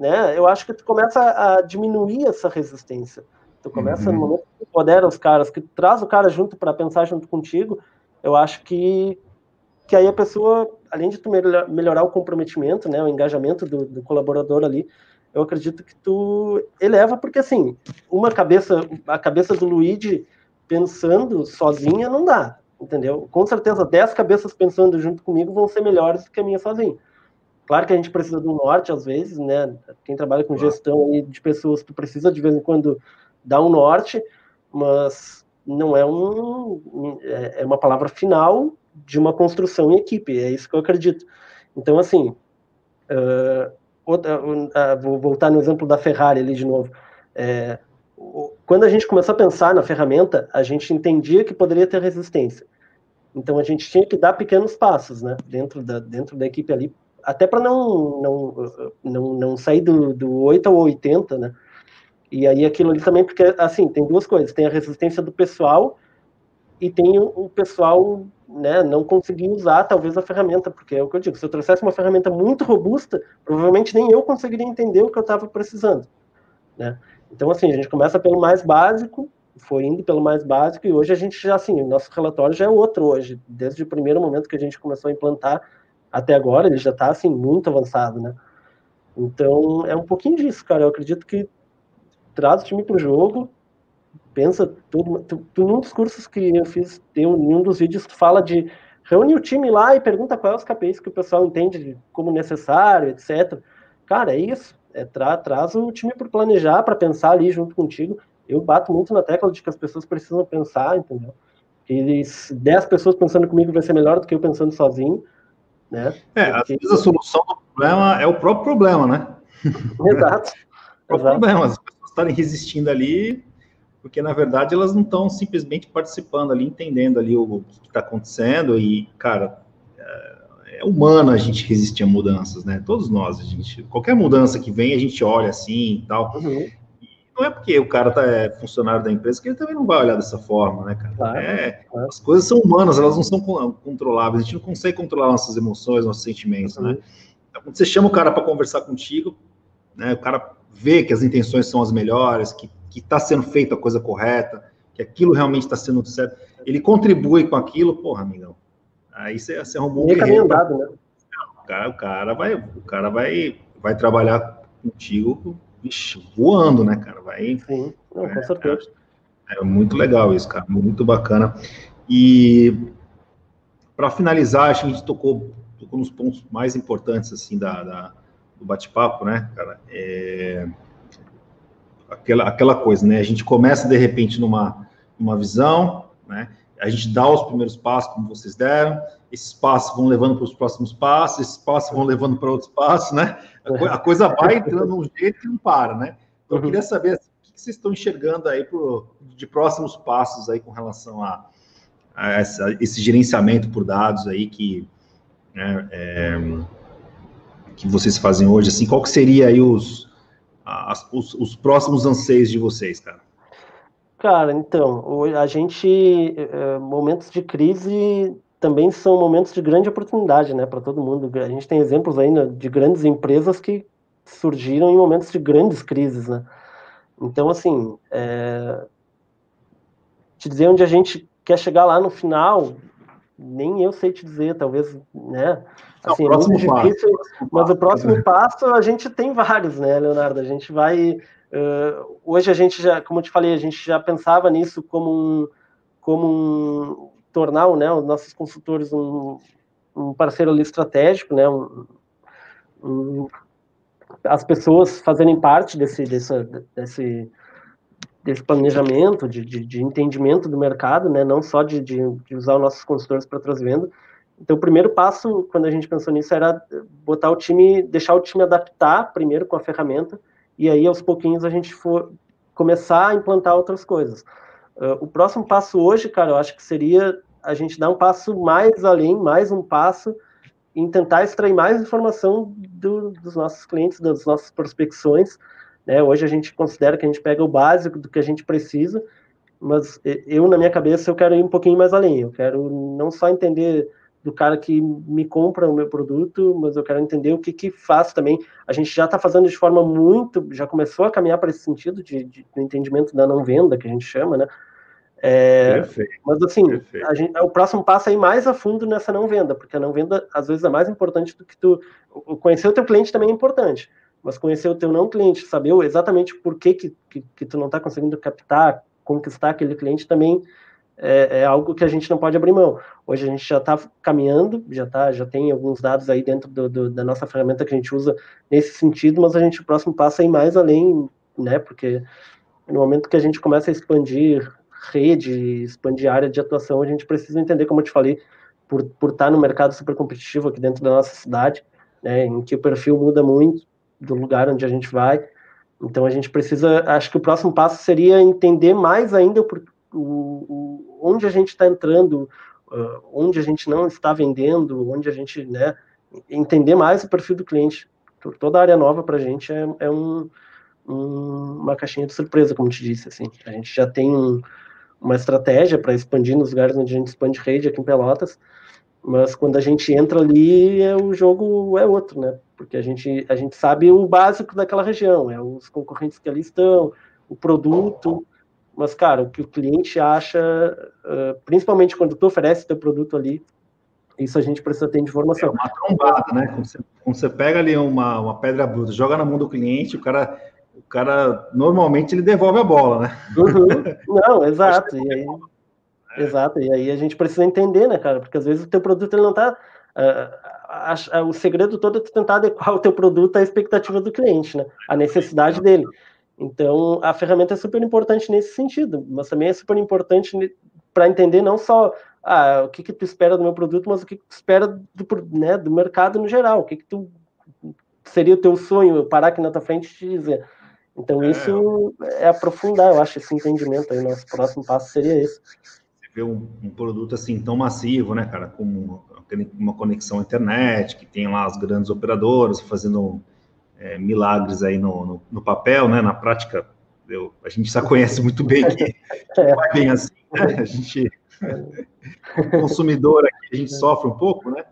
né? Eu acho que tu começa a diminuir essa resistência. Tu começa uhum. no momento que empodera os caras, que traz o cara junto para pensar junto contigo, eu acho que que aí a pessoa, além de tu melhorar o comprometimento, né, o engajamento do, do colaborador ali, eu acredito que tu eleva, porque assim, uma cabeça, a cabeça do Luigi pensando sozinha não dá, entendeu? Com certeza, dez cabeças pensando junto comigo vão ser melhores do que a minha sozinha. Claro que a gente precisa do norte, às vezes, né? Quem trabalha com gestão de pessoas, tu precisa de vez em quando dar um norte, mas não é um é, é uma palavra final de uma construção em equipe, é isso que eu acredito. Então, assim, uh, outra, uh, vou voltar no exemplo da Ferrari ali de novo. É, quando a gente começou a pensar na ferramenta, a gente entendia que poderia ter resistência. Então, a gente tinha que dar pequenos passos, né, dentro da, dentro da equipe ali, até para não, não, não, não sair do, do 8 ao 80, né, e aí aquilo ali também, porque, assim, tem duas coisas, tem a resistência do pessoal e tem o, o pessoal né, não conseguir usar talvez a ferramenta, porque é o que eu digo, se eu trouxesse uma ferramenta muito robusta, provavelmente nem eu conseguiria entender o que eu estava precisando, né? Então, assim, a gente começa pelo mais básico, foi indo pelo mais básico, e hoje a gente já, assim, o nosso relatório já é outro hoje, desde o primeiro momento que a gente começou a implantar até agora, ele já está, assim, muito avançado, né? Então, é um pouquinho disso, cara, eu acredito que traz o time para o jogo, pensa tudo. Tu, tu, num dos cursos que eu fiz, tem um, um dos vídeos que fala de reúne o time lá e pergunta quais os KPIs que o pessoal entende como necessário, etc. Cara, é isso. É, tra, traz o time para planejar, para pensar ali junto contigo. Eu bato muito na tecla de que as pessoas precisam pensar, entendeu? Que 10 pessoas pensando comigo vai ser melhor do que eu pensando sozinho. Né? É, Porque... às vezes a solução do problema é o próprio problema, né? Exato. o Exato. problema. As pessoas estarem resistindo ali porque na verdade elas não estão simplesmente participando ali, entendendo ali o, o que está acontecendo e, cara, é, é, humano a gente resistir a mudanças, né? Todos nós, a gente, qualquer mudança que vem, a gente olha assim e tal. Uhum. Não é porque o cara tá, é funcionário da empresa que ele também não vai olhar dessa forma, né, cara? Claro, é, claro. As coisas são humanas, elas não são controláveis, a gente não consegue controlar nossas emoções, nossos sentimentos, né? uhum. né? Então, quando você chama o cara para conversar contigo, né, o cara vê que as intenções são as melhores, que que está sendo feita a coisa correta, que aquilo realmente está sendo certo, ele contribui com aquilo, porra, amigão. Aí você, você arrumou um guerreiro. Andado, né? o, cara, o cara vai, o cara vai, vai trabalhar contigo vixe, voando, né, cara? Vai. Sim, Não, com é, certeza. É, é muito legal isso, cara, muito bacana. E para finalizar, acho que a gente tocou, tocou nos pontos mais importantes assim da, da do bate-papo, né, cara? É, aquela, aquela coisa, né? A gente começa de repente numa, numa visão, né? A gente dá os primeiros passos, como vocês deram, esses passos vão levando para os próximos passos, esses passos vão levando para outros passos, né? A, coisa vai entrando num jeito e não para, né? Então, eu queria saber assim, o que vocês estão enxergando aí pro, de próximos passos aí com relação a, a essa, esse gerenciamento por dados aí que, né, é, que vocês fazem hoje, assim, qual que seria aí os, as, os, os, próximos anseios de vocês, cara? Cara, então, a gente, é, momentos de crise também são momentos de grande oportunidade, né, para todo mundo. A gente tem exemplos aí né, de grandes empresas que surgiram em momentos de grandes crises, né. Então, assim, é, te dizer onde a gente quer chegar lá no final, nem eu sei te dizer, talvez, né, Assim, é muito difícil, passo. mas o próximo né? passo a gente tem vários, né, Leonardo? A gente vai. Uh, hoje a gente já, como eu te falei, a gente já pensava nisso como um, como um, tornar né, os nossos consultores um, um parceiro ali estratégico, né, um, um, as pessoas fazerem parte desse, desse, desse, desse planejamento, de, de, de, entendimento do mercado, né? não só de, de, de usar os nossos consultores para trás-venda. Então, o primeiro passo, quando a gente pensou nisso, era botar o time, deixar o time adaptar primeiro com a ferramenta, e aí, aos pouquinhos, a gente for começar a implantar outras coisas. Uh, o próximo passo hoje, cara, eu acho que seria a gente dar um passo mais além, mais um passo, em tentar extrair mais informação do, dos nossos clientes, das nossas prospecções. Né? Hoje a gente considera que a gente pega o básico do que a gente precisa, mas eu, na minha cabeça, eu quero ir um pouquinho mais além. Eu quero não só entender do cara que me compra o meu produto, mas eu quero entender o que que faz também. A gente já está fazendo de forma muito, já começou a caminhar para esse sentido de, de, entendimento da não venda, que a gente chama, né? É, mas assim, gente, o próximo passo é ir mais a fundo nessa não venda, porque a não venda às vezes é mais importante do que tu conhecer o teu cliente também é importante, mas conhecer o teu não cliente, saber exatamente por que que, que, que tu não está conseguindo captar, conquistar aquele cliente também é, é, algo que a gente não pode abrir mão. Hoje a gente já está caminhando, já tá, já tem alguns dados aí dentro do, do, da nossa ferramenta que a gente usa nesse sentido, mas a gente o próximo passo é ir mais além, né? Porque no momento que a gente começa a expandir rede, expandir área de atuação, a gente precisa entender, como eu te falei, por, por estar no mercado super competitivo aqui dentro da nossa cidade, né, em que o perfil muda muito do lugar onde a gente vai. Então a gente precisa, acho que o próximo passo seria entender mais ainda o, o onde a gente está entrando, uh, onde a gente não está vendendo, onde a gente, né, entender mais o perfil do cliente. Toda área nova para a gente é, é um, um, uma caixinha de surpresa, como te disse, assim. A gente já tem um, uma estratégia para expandir nos lugares onde a gente expande rede aqui em Pelotas, mas quando a gente entra ali, é, o jogo é outro, né? Porque a gente, a gente sabe o básico daquela região, é os concorrentes que ali estão, o produto, mas, cara, o que o cliente acha, uh, principalmente quando tu oferece teu produto ali, isso a gente precisa ter de informação. É uma trombada, né? Quando você, quando você pega ali uma, uma pedra bruta, joga na mão do cliente, o cara o cara normalmente ele devolve a bola, né? Uhum. Não, exato. E aí, é. Exato. E aí a gente precisa entender, né, cara? Porque às vezes o teu produto ele não tá. Uh, o segredo todo é tentar adequar o teu produto à expectativa do cliente, né? A necessidade dele. Então, a ferramenta é super importante nesse sentido, mas também é super importante para entender não só ah, o que, que tu espera do meu produto, mas o que, que tu espera do, né, do mercado no geral, o que, que tu seria o teu sonho, parar aqui na tua frente e te dizer, então, é, isso é aprofundar, eu acho, esse entendimento aí. Nosso próximo passo seria esse. Você vê um, um produto assim tão massivo, né, cara, com uma conexão à internet, que tem lá as grandes operadoras fazendo é, milagres aí no, no, no, papel, né? Na prática, eu, a gente já conhece muito bem que, é. não é bem assim, né? A gente, consumidor aqui, a gente sofre um pouco, né?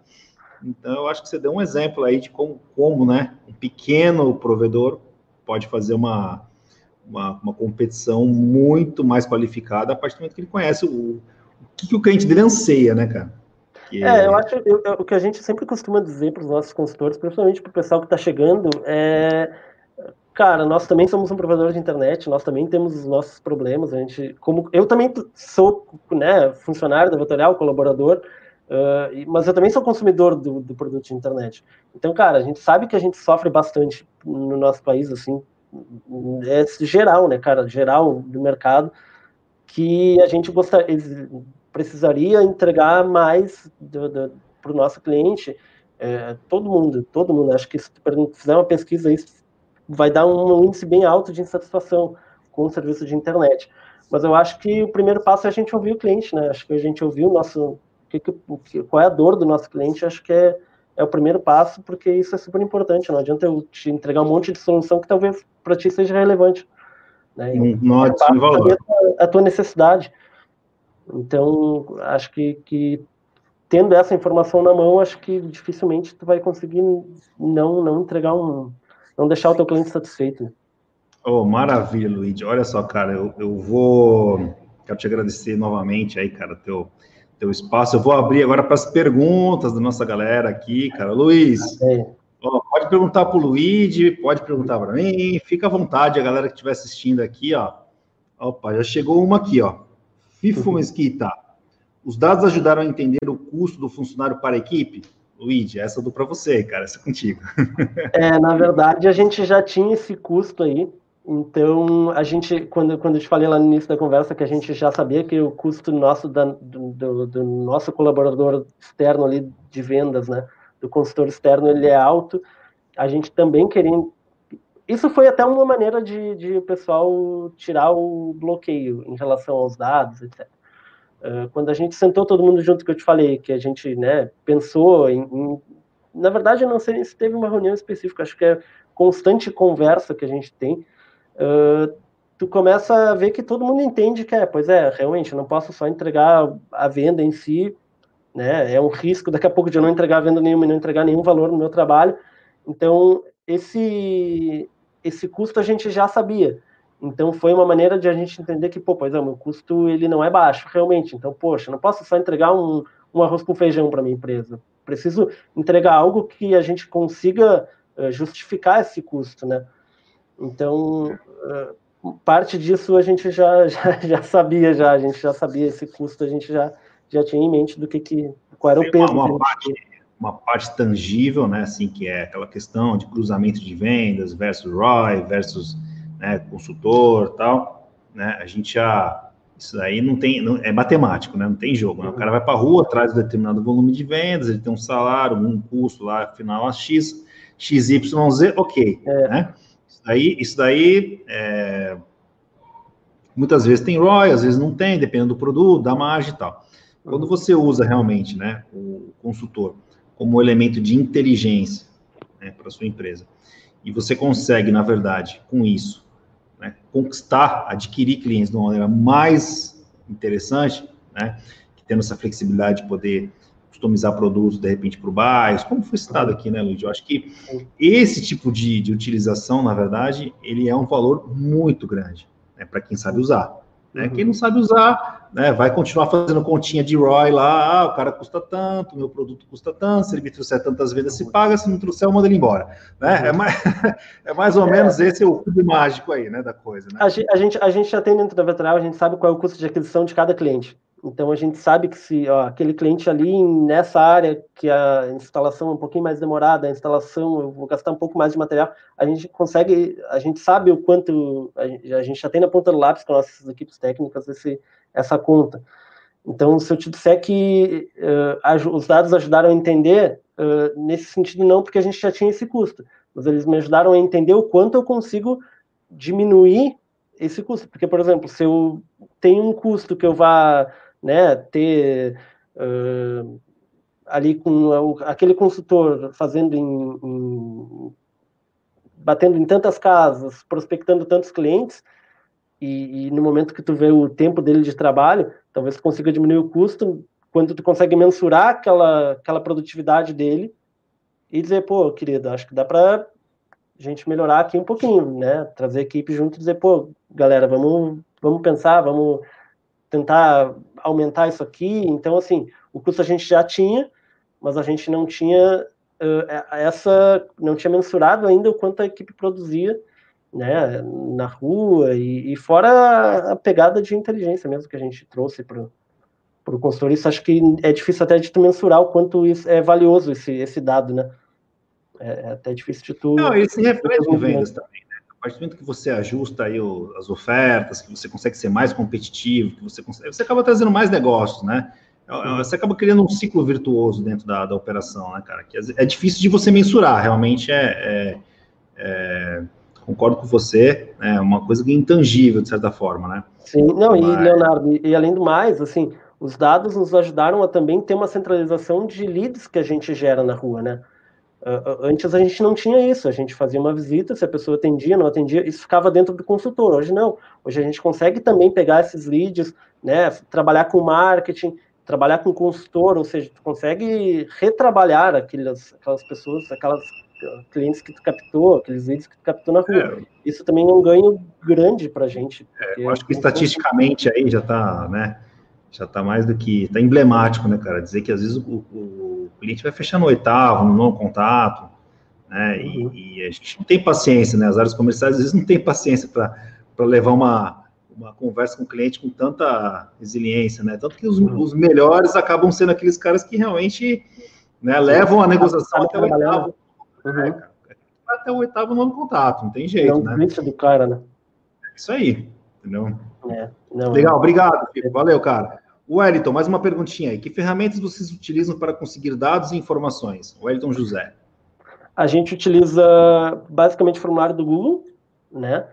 Então, eu acho que você deu um exemplo aí de como, como né, um pequeno provedor pode fazer uma, uma, uma, competição muito mais qualificada a partir do momento que ele conhece o, o que, que o cliente dele anseia, né, cara? É, eu acho que o que a gente sempre costuma dizer para os nossos consultores, principalmente para o pessoal que está chegando, é cara, nós também somos um provedor de internet, nós também temos os nossos problemas, a gente, como eu também sou, né, funcionário da Vetorial, colaborador, uh, mas eu também sou consumidor do, do, produto de internet. Então, cara, a gente sabe que a gente sofre bastante no nosso país, assim, é geral, né, cara, geral do mercado, que a gente gostaria, precisaria entregar mais para o nosso cliente, é, todo mundo, todo mundo, acho que se fizer uma pesquisa, isso vai dar um índice bem alto de insatisfação com o serviço de internet. Mas eu acho que o primeiro passo é a gente ouvir o cliente, né? Acho que a gente ouvir o nosso, que, que, qual é a dor do nosso cliente, acho que é, é o primeiro passo, porque isso é super importante. Não adianta eu te entregar um monte de solução que talvez para ti seja relevante. Né? Não adicione valor. A, a tua necessidade. Então, acho que, que tendo essa informação na mão, acho que dificilmente tu vai conseguir não, não entregar um, não deixar o teu cliente satisfeito. Oh, maravilha, Luiz. Olha só, cara, eu, eu vou. Quero te agradecer novamente aí, cara, teu, teu espaço. Eu vou abrir agora para as perguntas da nossa galera aqui, cara. Luiz, é. ó, pode perguntar para o Luiz, pode perguntar para mim, fica à vontade, a galera que estiver assistindo aqui, ó. Opa, já chegou uma aqui, ó. FIFO Mesquita, os dados ajudaram a entender o custo do funcionário para a equipe? Luigi, essa do para você, cara, essa é contigo. É, na verdade, a gente já tinha esse custo aí. Então, a gente, quando, quando eu te falei lá no início da conversa, que a gente já sabia que o custo nosso, da, do, do, do, nosso colaborador externo ali de vendas, né, do consultor externo, ele é alto, a gente também queria... Isso foi até uma maneira de, de o pessoal tirar o bloqueio em relação aos dados, etc. Uh, quando a gente sentou todo mundo junto, que eu te falei, que a gente né, pensou em, em... Na verdade, eu não sei se teve uma reunião específica, acho que é constante conversa que a gente tem, uh, tu começa a ver que todo mundo entende que é, pois é, realmente, eu não posso só entregar a venda em si, né? É um risco daqui a pouco de eu não entregar a venda nenhuma e não entregar nenhum valor no meu trabalho. Então, esse esse custo a gente já sabia. Então foi uma maneira de a gente entender que, pô, pois é, o meu custo ele não é baixo, realmente. Então, poxa, não posso só entregar um, um arroz com feijão para minha empresa. Preciso entregar algo que a gente consiga uh, justificar esse custo, né? Então, parte disso a gente já, já, já, sabia, já, a gente já sabia esse custo, a gente já, já tinha em mente do que, que qual era o peso. Uma, uma parte, uma parte tangível, né, assim, que é aquela questão de cruzamento de vendas versus ROI, versus né, consultor tal, né, a gente já, isso daí não tem, não, é matemático, né, não tem jogo, né, o cara vai para a rua, traz um determinado volume de vendas, ele tem um salário, um custo lá, final a X, XYZ, ok, é. né, isso daí, isso daí é, muitas vezes tem ROI, às vezes não tem, dependendo do produto, da margem e tal. Quando você usa realmente né, o consultor como elemento de inteligência né, para sua empresa, e você consegue, na verdade, com isso, né, conquistar, adquirir clientes de uma maneira mais interessante, né, tendo essa flexibilidade de poder customizar produtos, de repente, para o bairro, como foi citado aqui, né, Luiz? Eu acho que esse tipo de, de utilização, na verdade, ele é um valor muito grande, né, para quem sabe usar. Né? Uhum. Quem não sabe usar, né, vai continuar fazendo continha de ROI lá, ah, o cara custa tanto, meu produto custa tanto, se ele me trouxer tantas vendas, se paga, se não trouxer, eu mando ele embora. Né? Uhum. É, mais, é mais ou é. menos esse o cubo mágico aí, né, da coisa. Né? A, gente, a gente já tem dentro da Vetral, a gente sabe qual é o custo de aquisição de cada cliente. Então a gente sabe que se ó, aquele cliente ali nessa área que a instalação é um pouquinho mais demorada, a instalação eu vou gastar um pouco mais de material, a gente consegue, a gente sabe o quanto a gente já tem na ponta do lápis com nossas equipes técnicas esse, essa conta. Então se eu te disser que uh, os dados ajudaram a entender uh, nesse sentido não porque a gente já tinha esse custo, mas eles me ajudaram a entender o quanto eu consigo diminuir esse custo, porque por exemplo se eu tenho um custo que eu vá né, ter uh, ali com aquele consultor fazendo em, em, batendo em tantas casas, prospectando tantos clientes, e, e, no momento que tu vê o tempo dele de trabalho, talvez tu consiga diminuir o custo quando tu consegue mensurar aquela, aquela produtividade dele e dizer, pô, querido, acho que dá para a gente melhorar aqui um pouquinho, né? Trazer a equipe junto e dizer, pô, galera, vamos, vamos pensar, vamos tentar aumentar isso aqui. Então, assim, o custo a gente já tinha, mas a gente não tinha uh, essa, não tinha mensurado ainda o quanto a equipe produzia, né, na rua e, e fora a pegada de inteligência mesmo que a gente trouxe para o consultor. Isso acho que é difícil até de tu mensurar o quanto isso é valioso esse, esse dado, né? É, é até difícil de tu. Não, isso reflete em vendas também a partir do momento que você ajusta aí o, as ofertas, que você consegue ser mais competitivo, que você consegue, você acaba trazendo mais negócios, né? É, é, você acaba criando um ciclo virtuoso dentro da, da operação, né, cara? Que é difícil de você mensurar, realmente é, é, é concordo com você, é uma coisa que é intangível, de certa forma, né? Sim, não, Mas... e Leonardo, e além do mais, assim, os dados nos ajudaram a também ter uma centralização de leads que a gente gera na rua, né? Antes a gente não tinha isso, a gente fazia uma visita, se a pessoa atendia, não atendia, isso ficava dentro do consultor. Hoje não. Hoje a gente consegue também pegar esses leads, né, trabalhar com marketing, trabalhar com consultor, ou seja, tu consegue retrabalhar aquelas, aquelas pessoas, aquelas clientes que tu captou, aqueles leads que tu captou na rua. É. Isso também é um ganho grande para a gente. É, eu acho que estatisticamente aí já está, né, já está mais do que, está emblemático, né, cara, dizer que às vezes o, o o cliente vai fechar no oitavo, no nono contato, né? E, uhum. e, a gente não tem paciência, né? As áreas comerciais às vezes não tem paciência para levar uma, uma conversa com o cliente com tanta resiliência, né? Tanto que os, uhum. os melhores acabam sendo aqueles caras que realmente né? Levam a negociação até o oitavo. Uhum. É, até o oitavo nono contato, não tem jeito, não, né? do cara, né? Isso aí, entendeu? É, não, Legal, é. obrigado, Fico. Valeu, cara. Wellington, mais uma perguntinha aí. Que ferramentas vocês utilizam para conseguir dados e informações? Wellington José. A gente utiliza basicamente o formulário do Google, né?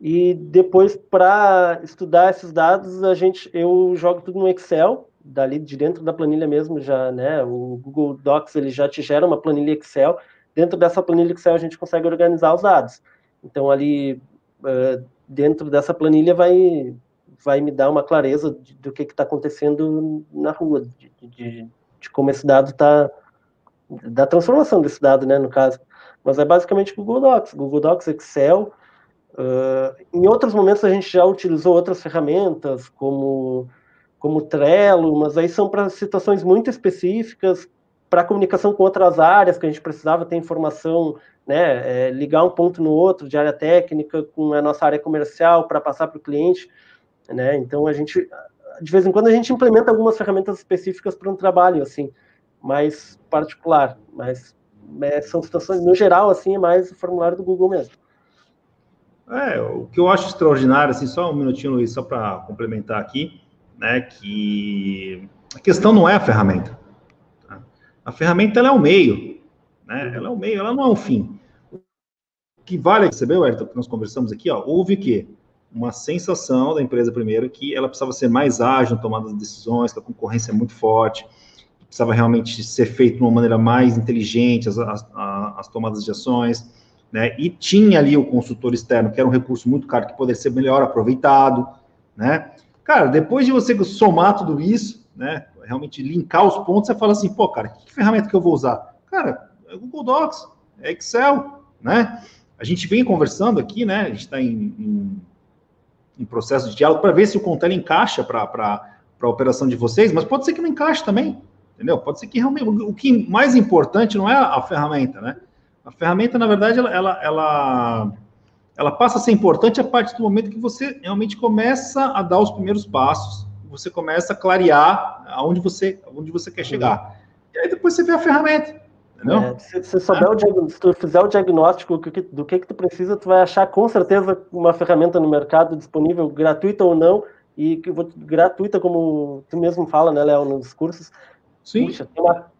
E depois, para estudar esses dados, a gente, eu jogo tudo no Excel, dali de dentro da planilha mesmo, já, né? O Google Docs ele já te gera uma planilha Excel. Dentro dessa planilha Excel a gente consegue organizar os dados. Então ali uh, dentro dessa planilha vai vai me dar uma clareza do que está acontecendo na rua, de, de, de como esse dado está, da transformação desse dado, né, no caso. Mas é basicamente Google Docs, Google Docs, Excel. Uh, em outros momentos a gente já utilizou outras ferramentas, como, como Trello, mas aí são para situações muito específicas, para comunicação com outras áreas, que a gente precisava ter informação, né, é, ligar um ponto no outro de área técnica com a nossa área comercial para passar para o cliente né? Então a gente, de vez em quando a gente implementa algumas ferramentas específicas para um trabalho assim, mais particular, mas é, são situações no geral assim é mais o formulário do Google mesmo. É, o que eu acho extraordinário, assim, só um minutinho, Luiz, só para complementar aqui, né, que a questão não é a ferramenta. Tá? A ferramenta ela é o meio, né? Ela é o meio, ela não é o fim. O que vale, viu, Ayrton, que nós conversamos aqui, ó, houve o quê? Uma sensação da empresa primeiro que ela precisava ser mais ágil na tomada de decisões, que a concorrência é muito forte, precisava realmente ser feito de uma maneira mais inteligente as, as, as, tomadas de ações, né? E tinha ali o consultor externo, que era um recurso muito caro, que poderia ser melhor aproveitado, né? Cara, depois de você somar tudo isso, né? Realmente linkar os pontos, você fala assim, pô, cara, que ferramenta que eu vou usar? Cara, é Google Docs, é Excel, né? A gente vem conversando aqui, né? A gente está em, em em processo de diálogo para ver se o Contele encaixa para a operação de vocês, mas pode ser que não encaixe também, entendeu? Pode ser que realmente o que mais importante não é a ferramenta, né? A ferramenta, na verdade, ela, ela, ela, ela passa a ser importante a partir do momento que você realmente começa a dar os primeiros passos, você começa a clarear aonde você, aonde você quer chegar. E aí depois você vê a ferramenta. É, se, se, souber o se tu fizer o diagnóstico do que, do que, que tu precisa, tu vai achar com certeza uma ferramenta no mercado disponível, gratuita ou não, e que gratuita, como tu mesmo fala, né, Léo, nos cursos. Sim. Puxa, tem uma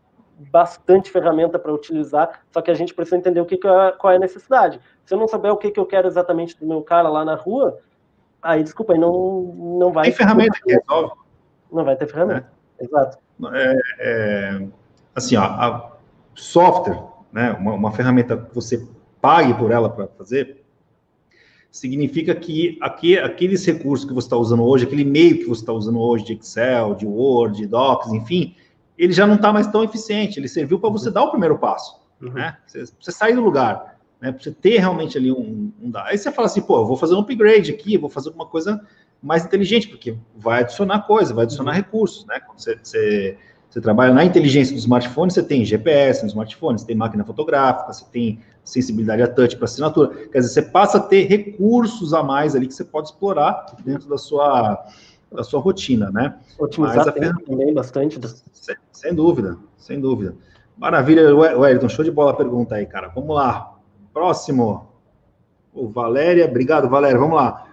bastante ferramenta para utilizar, só que a gente precisa entender o que, que é, qual é a necessidade. Se eu não souber o que, que eu quero exatamente do meu cara lá na rua, aí, desculpa, aí não, não vai... Tem ferramenta que resolve. Não vai ter ferramenta, é. exato. É, é, assim, ó, a, software, né, uma, uma ferramenta que você pague por ela para fazer, significa que aqui, aqueles recursos que você está usando hoje, aquele meio que você está usando hoje de Excel, de Word, de Docs, enfim, ele já não está mais tão eficiente. Ele serviu para você dar o primeiro passo, uhum. né? Você, você sair do lugar, né? Para você ter realmente ali um, um Aí você fala assim, pô, eu vou fazer um upgrade aqui, vou fazer alguma coisa mais inteligente, porque vai adicionar coisa, vai adicionar uhum. recursos, né? Quando você, você você trabalha na inteligência do smartphone, você tem GPS no smartphone, você tem máquina fotográfica, você tem sensibilidade a touch para assinatura. Quer dizer, você passa a ter recursos a mais ali que você pode explorar dentro da sua, da sua rotina, né? Otimizar a ferramenta, também bastante. Né? Sem, sem, dúvida, sem dúvida. Maravilha, Wellington, show de bola a pergunta aí, cara. Vamos lá. Próximo. O Valéria, obrigado, Valéria. Vamos lá.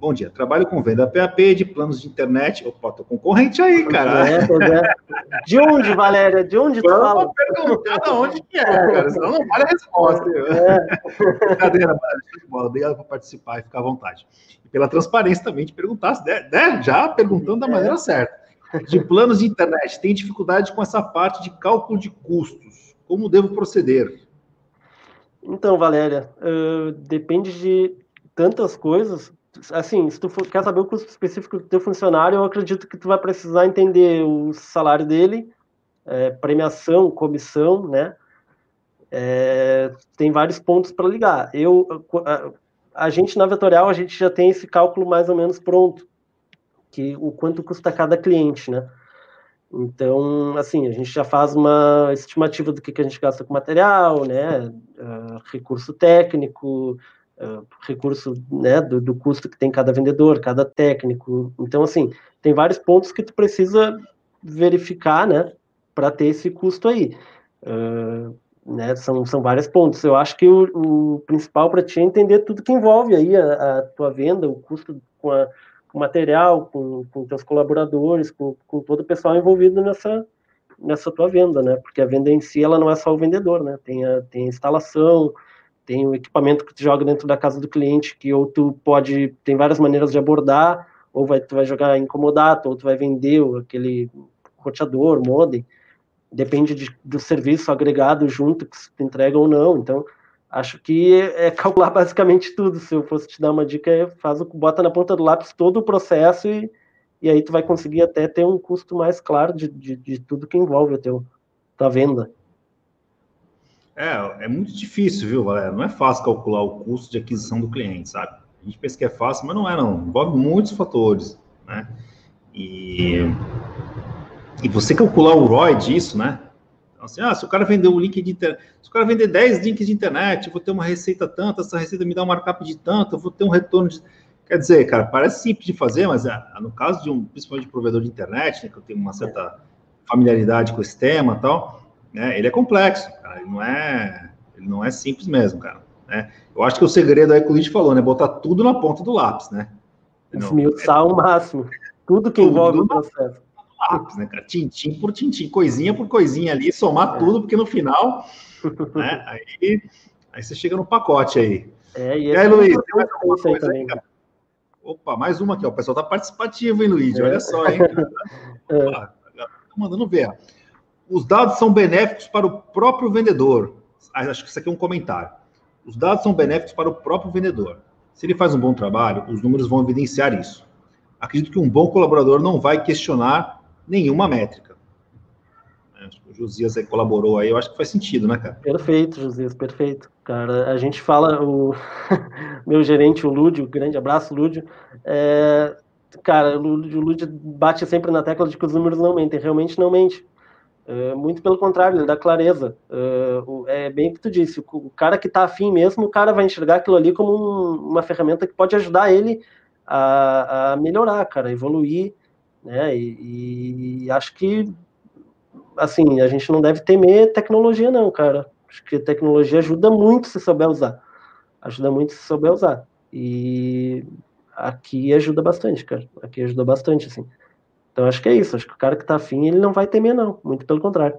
Bom dia, trabalho com venda PAP de planos de internet. Opa, tô concorrente aí, cara. É, é. De onde, Valéria? De onde tu fala? perguntar de onde que é, cara, senão não vale a resposta. É. Brincadeira, bola. Obrigado por participar e ficar à vontade. E pela transparência também de perguntar, né? já perguntando da é. maneira certa. De planos de internet, tem dificuldade com essa parte de cálculo de custos. Como devo proceder? Então, Valéria, uh, depende de tantas coisas assim, se tu for, quer saber o custo específico do teu funcionário, eu acredito que tu vai precisar entender o salário dele, é, premiação, comissão, né? É, tem vários pontos para ligar. Eu, a, a, gente na Vetorial, a gente já tem esse cálculo mais ou menos pronto, que o quanto custa cada cliente, né? Então, assim, a gente já faz uma estimativa do que, que a gente gasta com material, né? Uh, recurso técnico, uh, recurso né, do, do, custo que tem cada vendedor, cada técnico. Então, assim, tem vários pontos que tu precisa verificar, né, para ter esse custo aí. Uh, né, são, são vários pontos. Eu acho que o, o principal para ti é entender tudo que envolve aí a, a tua venda, o custo com, a, com o material, com, com teus colaboradores, com, com todo o pessoal envolvido nessa, nessa tua venda, né? Porque a venda em si, ela não é só o vendedor, né? Tem a, tem a instalação, tem o equipamento que tu joga dentro da casa do cliente, que ou tu pode, tem várias maneiras de abordar, ou vai, tu vai jogar incomodato, ou tu vai vender aquele roteador, modem, depende de, do serviço agregado junto que se entrega ou não. Então, acho que é calcular basicamente tudo. Se eu fosse te dar uma dica, é faz o, bota na ponta do lápis todo o processo e, e aí tu vai conseguir até ter um custo mais claro de, de, de tudo que envolve a teu, tua venda. É, é muito difícil, viu, galera? Não é fácil calcular o custo de aquisição do cliente, sabe? A gente pensa que é fácil, mas não é, não. Envolve muitos fatores, né? E e você calcular o ROI disso, né? Então, assim, ah, se o cara vender um link de internet, se o cara vender 10 links de internet, eu vou ter uma receita tanto, essa receita me dá um markup de tanto, eu vou ter um retorno de. Quer dizer, cara, parece simples de fazer, mas ah, no caso de um, principalmente de provedor de internet, né, que eu tenho uma certa familiaridade com esse tema e tal, né, ele é complexo, cara, ele não é, ele não é simples mesmo, cara. Né? Eu acho que o segredo aí que o Luiz falou, né, botar tudo na ponta do lápis, né? Esmiuçar ao máximo, tudo que envolve o processo lápis, né, cara? Tintim por tintim, coisinha por coisinha ali, somar é. tudo, porque no final, né, aí, aí você chega no pacote aí. É, e, e aí, Luiz, tem mais alguma coisa também, aí, cara? Opa, mais uma aqui, ó. O pessoal tá participativo, hein, Luiz? É. Olha só, hein? é. Opa, tá mandando ver. Os dados são benéficos para o próprio vendedor. Ah, acho que isso aqui é um comentário. Os dados são benéficos para o próprio vendedor. Se ele faz um bom trabalho, os números vão evidenciar isso. Acredito que um bom colaborador não vai questionar nenhuma métrica. É, o Josias aí colaborou aí, eu acho que faz sentido, né, cara? Perfeito, Josias, perfeito. Cara, a gente fala, o meu gerente, o Lúdio, grande abraço, Lúdio, é... cara, o Lúdio, bate sempre na tecla de que os números não mentem, realmente não mente. É, muito pelo contrário, ele dá clareza. É, é bem o que tu disse, o cara que está afim mesmo, o cara vai enxergar aquilo ali como um, uma ferramenta que pode ajudar ele a, a melhorar, cara, evoluir né? E, e, acho que assim a gente não deve temer tecnologia, não, cara. Acho que tecnologia ajuda muito se souber usar. Ajuda muito se souber usar. E aqui ajuda bastante, cara. Aqui ajuda bastante, assim. Então acho que é isso. Acho que o cara que tá afim, ele não vai temer, não. Muito pelo contrário.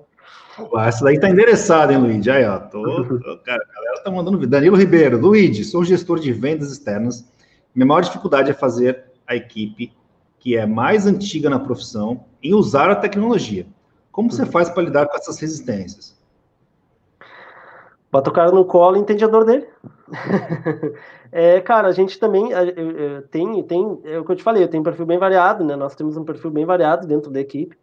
Essa daí tá endereçada, hein, Luigi? Aí, ó. Tô, tô, cara, a galera tá mandando. Danilo Ribeiro, Luigi, sou gestor de vendas externas. Minha maior dificuldade é fazer a equipe que é mais antiga na profissão, em usar a tecnologia. Como você faz para lidar com essas resistências? Bota o cara no colo e entende a dor dele. é, cara, a gente também tem, tem, é o que eu te falei, tenho um perfil bem variado, né? Nós temos um perfil bem variado dentro da equipe.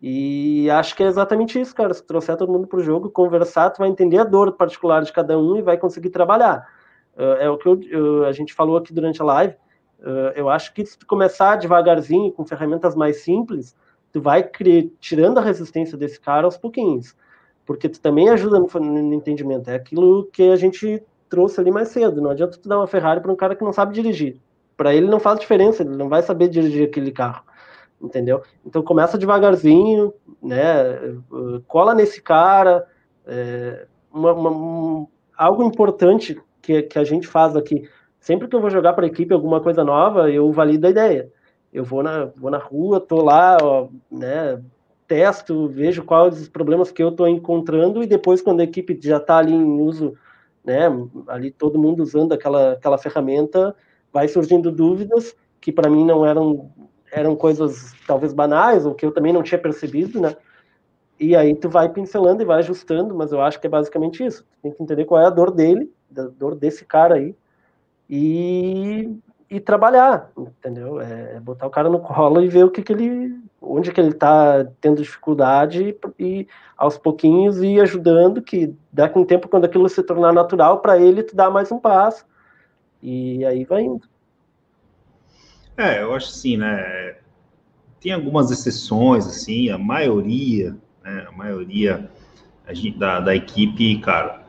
E acho que é exatamente isso, cara. Se trouxer todo mundo para o jogo, conversar, tu vai entender a dor particular de cada um e vai conseguir trabalhar. É, é o que eu, a gente falou aqui durante a live. Uh, eu acho que se tu começar devagarzinho, com ferramentas mais simples, tu vai criar, tirando a resistência desse cara aos pouquinhos. Porque tu também ajuda no, no entendimento. É aquilo que a gente trouxe ali mais cedo. Não adianta tu dar uma Ferrari para um cara que não sabe dirigir. Para ele não faz diferença, ele não vai saber dirigir aquele carro. Entendeu? Então começa devagarzinho, né? Cola nesse cara. É, uma, uma, um, algo importante que, que a gente faz aqui Sempre que eu vou jogar para a equipe alguma coisa nova, eu valido a ideia. Eu vou na, vou na rua, tô lá, ó, né, testo, vejo quais os problemas que eu estou encontrando e depois quando a equipe já está ali em uso, né, ali todo mundo usando aquela, aquela ferramenta, vai surgindo dúvidas que para mim não eram eram coisas talvez banais ou que eu também não tinha percebido, né? E aí tu vai pincelando e vai ajustando, mas eu acho que é basicamente isso. Tem que entender qual é a dor dele, a dor desse cara aí, e, e trabalhar, entendeu? É, é botar o cara no colo e ver o que, que ele, onde que ele está tendo dificuldade e, e, aos pouquinhos ir ajudando, que daqui um tempo, quando aquilo se tornar natural para ele, tu dá mais um passo e aí vai indo. É, eu acho assim, né? Tem algumas exceções, assim, a maioria, né, a maioria da, da equipe, cara,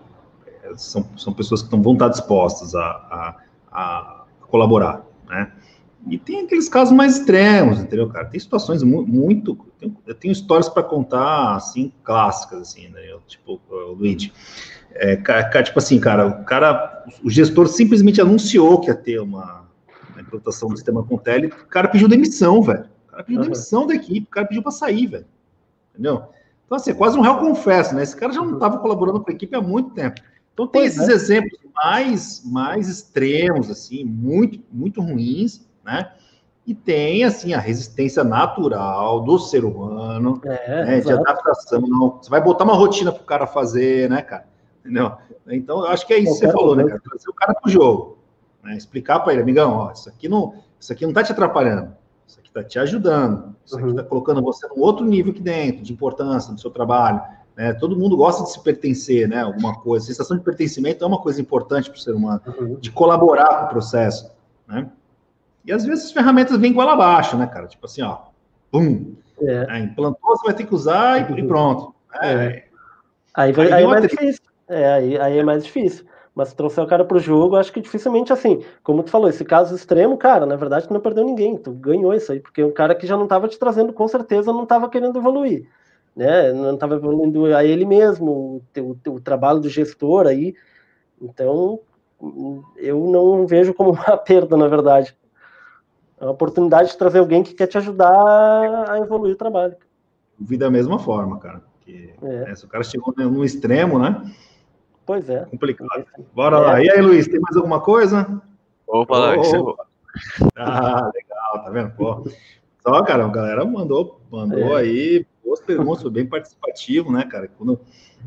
são, são pessoas que não vão estar dispostas a, a a colaborar, né? E tem aqueles casos mais extremos, entendeu, cara? Tem situações mu muito, tenho, eu tenho histórias para contar, assim, clássicas, assim, né? Eu, tipo, o Luigi. É, tipo assim, cara, o cara, o gestor simplesmente anunciou que ia ter uma, uma implantação do sistema Contele, o cara pediu demissão, velho. O cara pediu uhum. demissão da equipe, o cara pediu para sair, velho. Entendeu? Então, assim, é quase um réu confesso, né? Esse cara já não estava uhum. colaborando com a equipe há muito tempo. Então, tem pois esses é. exemplos mais, mais extremos, assim, muito, muito ruins, né? E tem, assim, a resistência natural do ser humano, é, né, de adaptação. Não, você vai botar uma rotina para o cara fazer, né, cara? Entendeu? Então, eu acho que é isso que você falou, né, cara? Trazer o cara para o jogo. Né? Explicar para ele, amigão, ó, isso aqui não, isso aqui não está te atrapalhando. Isso aqui está te ajudando. Isso aqui está uhum. colocando você num outro nível aqui dentro, de importância do seu trabalho. Né? Todo mundo gosta de se pertencer, né? Alguma coisa. A sensação de pertencimento é uma coisa importante para o ser humano, uhum. de colaborar com o processo, né? E às vezes as ferramentas vêm igual abaixo, né, cara? Tipo assim, ó, pum, é. É, implantou, você vai ter que usar e, e pronto. É. é. Aí, vai, aí, aí é mais difícil. É, aí, aí é mais difícil. Mas se trouxer o cara para o jogo, acho que dificilmente assim, como tu falou, esse caso extremo, cara, na verdade tu não perdeu ninguém, tu ganhou isso aí, porque o cara que já não estava te trazendo, com certeza não estava querendo evoluir, né? Não estava evoluindo a ele mesmo, o, o, o trabalho do gestor aí. Então, eu não vejo como uma perda, na verdade. É uma oportunidade de trazer alguém que quer te ajudar a evoluir o trabalho. Vida da mesma forma, cara. Porque, é. né, se o cara chegou num extremo, né? Pois é. Complicado. Bora é. lá. E aí, Luiz, tem mais alguma coisa? Opa, lá, oh, Ah, legal, tá vendo? Pô. Só, cara, a galera mandou, mandou é. aí boas perguntas, foi bem participativo, né, cara? Quando,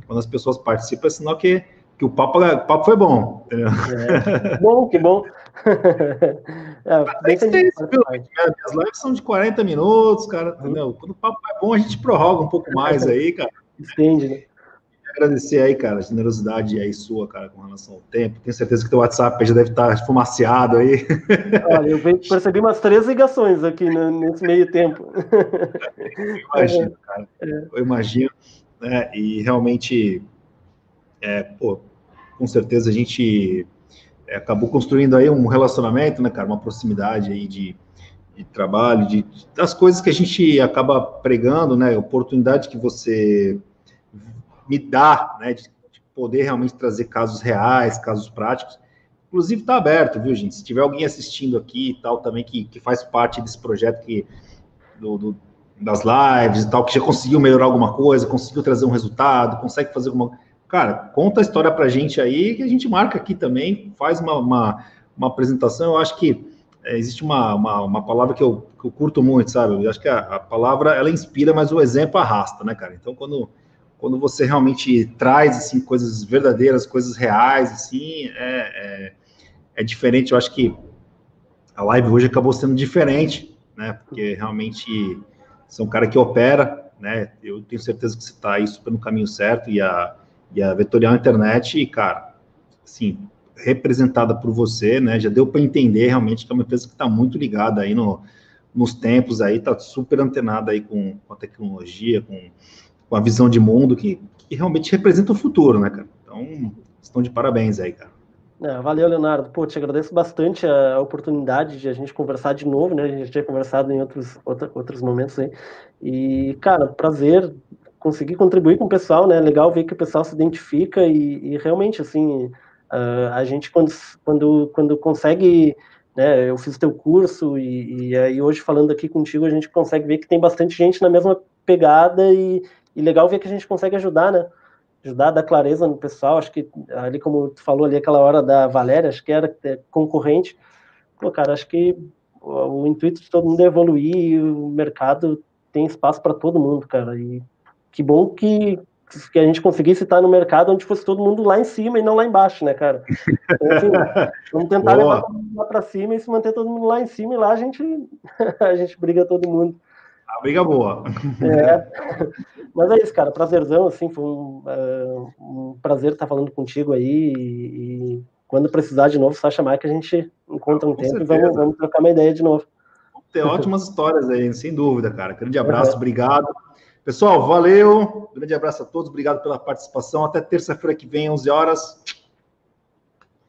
quando as pessoas participam, é sinal que, que o, papo, o papo foi bom. É. Bom, que bom. é, bem Minhas lives são de 40 minutos, cara, entendeu? Quando o papo é bom, a gente prorroga um pouco mais aí, cara. Estende, né? agradecer aí, cara, a generosidade aí sua, cara, com relação ao tempo. Tenho certeza que teu WhatsApp já deve estar fumaciado aí. Olha, eu percebi umas três ligações aqui nesse meio tempo. Eu imagino, cara. É. Eu imagino. Né? E realmente, é, pô, com certeza a gente é, acabou construindo aí um relacionamento, né, cara, uma proximidade aí de, de trabalho, de, das coisas que a gente acaba pregando, né, oportunidade que você me dá, né, de, de poder realmente trazer casos reais, casos práticos. Inclusive está aberto, viu, gente? Se tiver alguém assistindo aqui e tal também que, que faz parte desse projeto que do, do, das lives e tal, que já conseguiu melhorar alguma coisa, conseguiu trazer um resultado, consegue fazer alguma cara, conta a história para a gente aí, que a gente marca aqui também, faz uma, uma, uma apresentação. Eu acho que é, existe uma, uma, uma, palavra que eu, que eu curto muito, sabe? Eu acho que a, a, palavra, ela inspira, mas o exemplo arrasta, né, cara? Então, quando quando você realmente traz assim coisas verdadeiras, coisas reais, assim, é, é, é diferente. Eu acho que a live hoje acabou sendo diferente, né? Porque realmente são um cara que opera, né? Eu tenho certeza que você está aí super no caminho certo e a, e a Vetorial Internet, cara, assim, representada por você, né? Já deu para entender realmente que é uma empresa que está muito ligada aí no, nos tempos aí, está super antenada aí com, com a tecnologia, com com a visão de mundo que, que realmente representa o futuro, né, cara? Então, estão de parabéns aí, cara. É, valeu, Leonardo. Pô, te agradeço bastante a oportunidade de a gente conversar de novo, né? A gente já tinha conversado em outros, outra, outros momentos aí. E, cara, prazer conseguir contribuir com o pessoal, né? Legal ver que o pessoal se identifica e, e realmente, assim, uh, a gente quando, quando, quando consegue, né? Eu fiz teu curso e, e aí hoje falando aqui contigo a gente consegue ver que tem bastante gente na mesma pegada e, e legal ver que a gente consegue ajudar, né? Ajudar dar clareza no pessoal. Acho que ali, como tu falou ali, aquela hora da Valéria, acho que era é, concorrente. Pô, cara, acho que o, o intuito de todo mundo é evoluir e o mercado tem espaço para todo mundo, cara. E que bom que, que a gente conseguisse estar no mercado onde fosse todo mundo lá em cima e não lá embaixo, né, cara? Então, assim, vamos tentar Boa. levar todo mundo lá para cima e se manter todo mundo lá em cima e lá a gente, a gente briga todo mundo. A briga boa. É. Mas é isso, cara. Prazerzão, assim, foi um, uh, um prazer estar falando contigo aí. E, e, quando precisar de novo, só chamar que a gente encontra um Com tempo certeza. e vamos, vamos trocar uma ideia de novo. Tem ótimas histórias aí, sem dúvida, cara. Grande abraço, uhum. obrigado. Pessoal, valeu. Grande abraço a todos, obrigado pela participação. Até terça-feira que vem, 11 horas.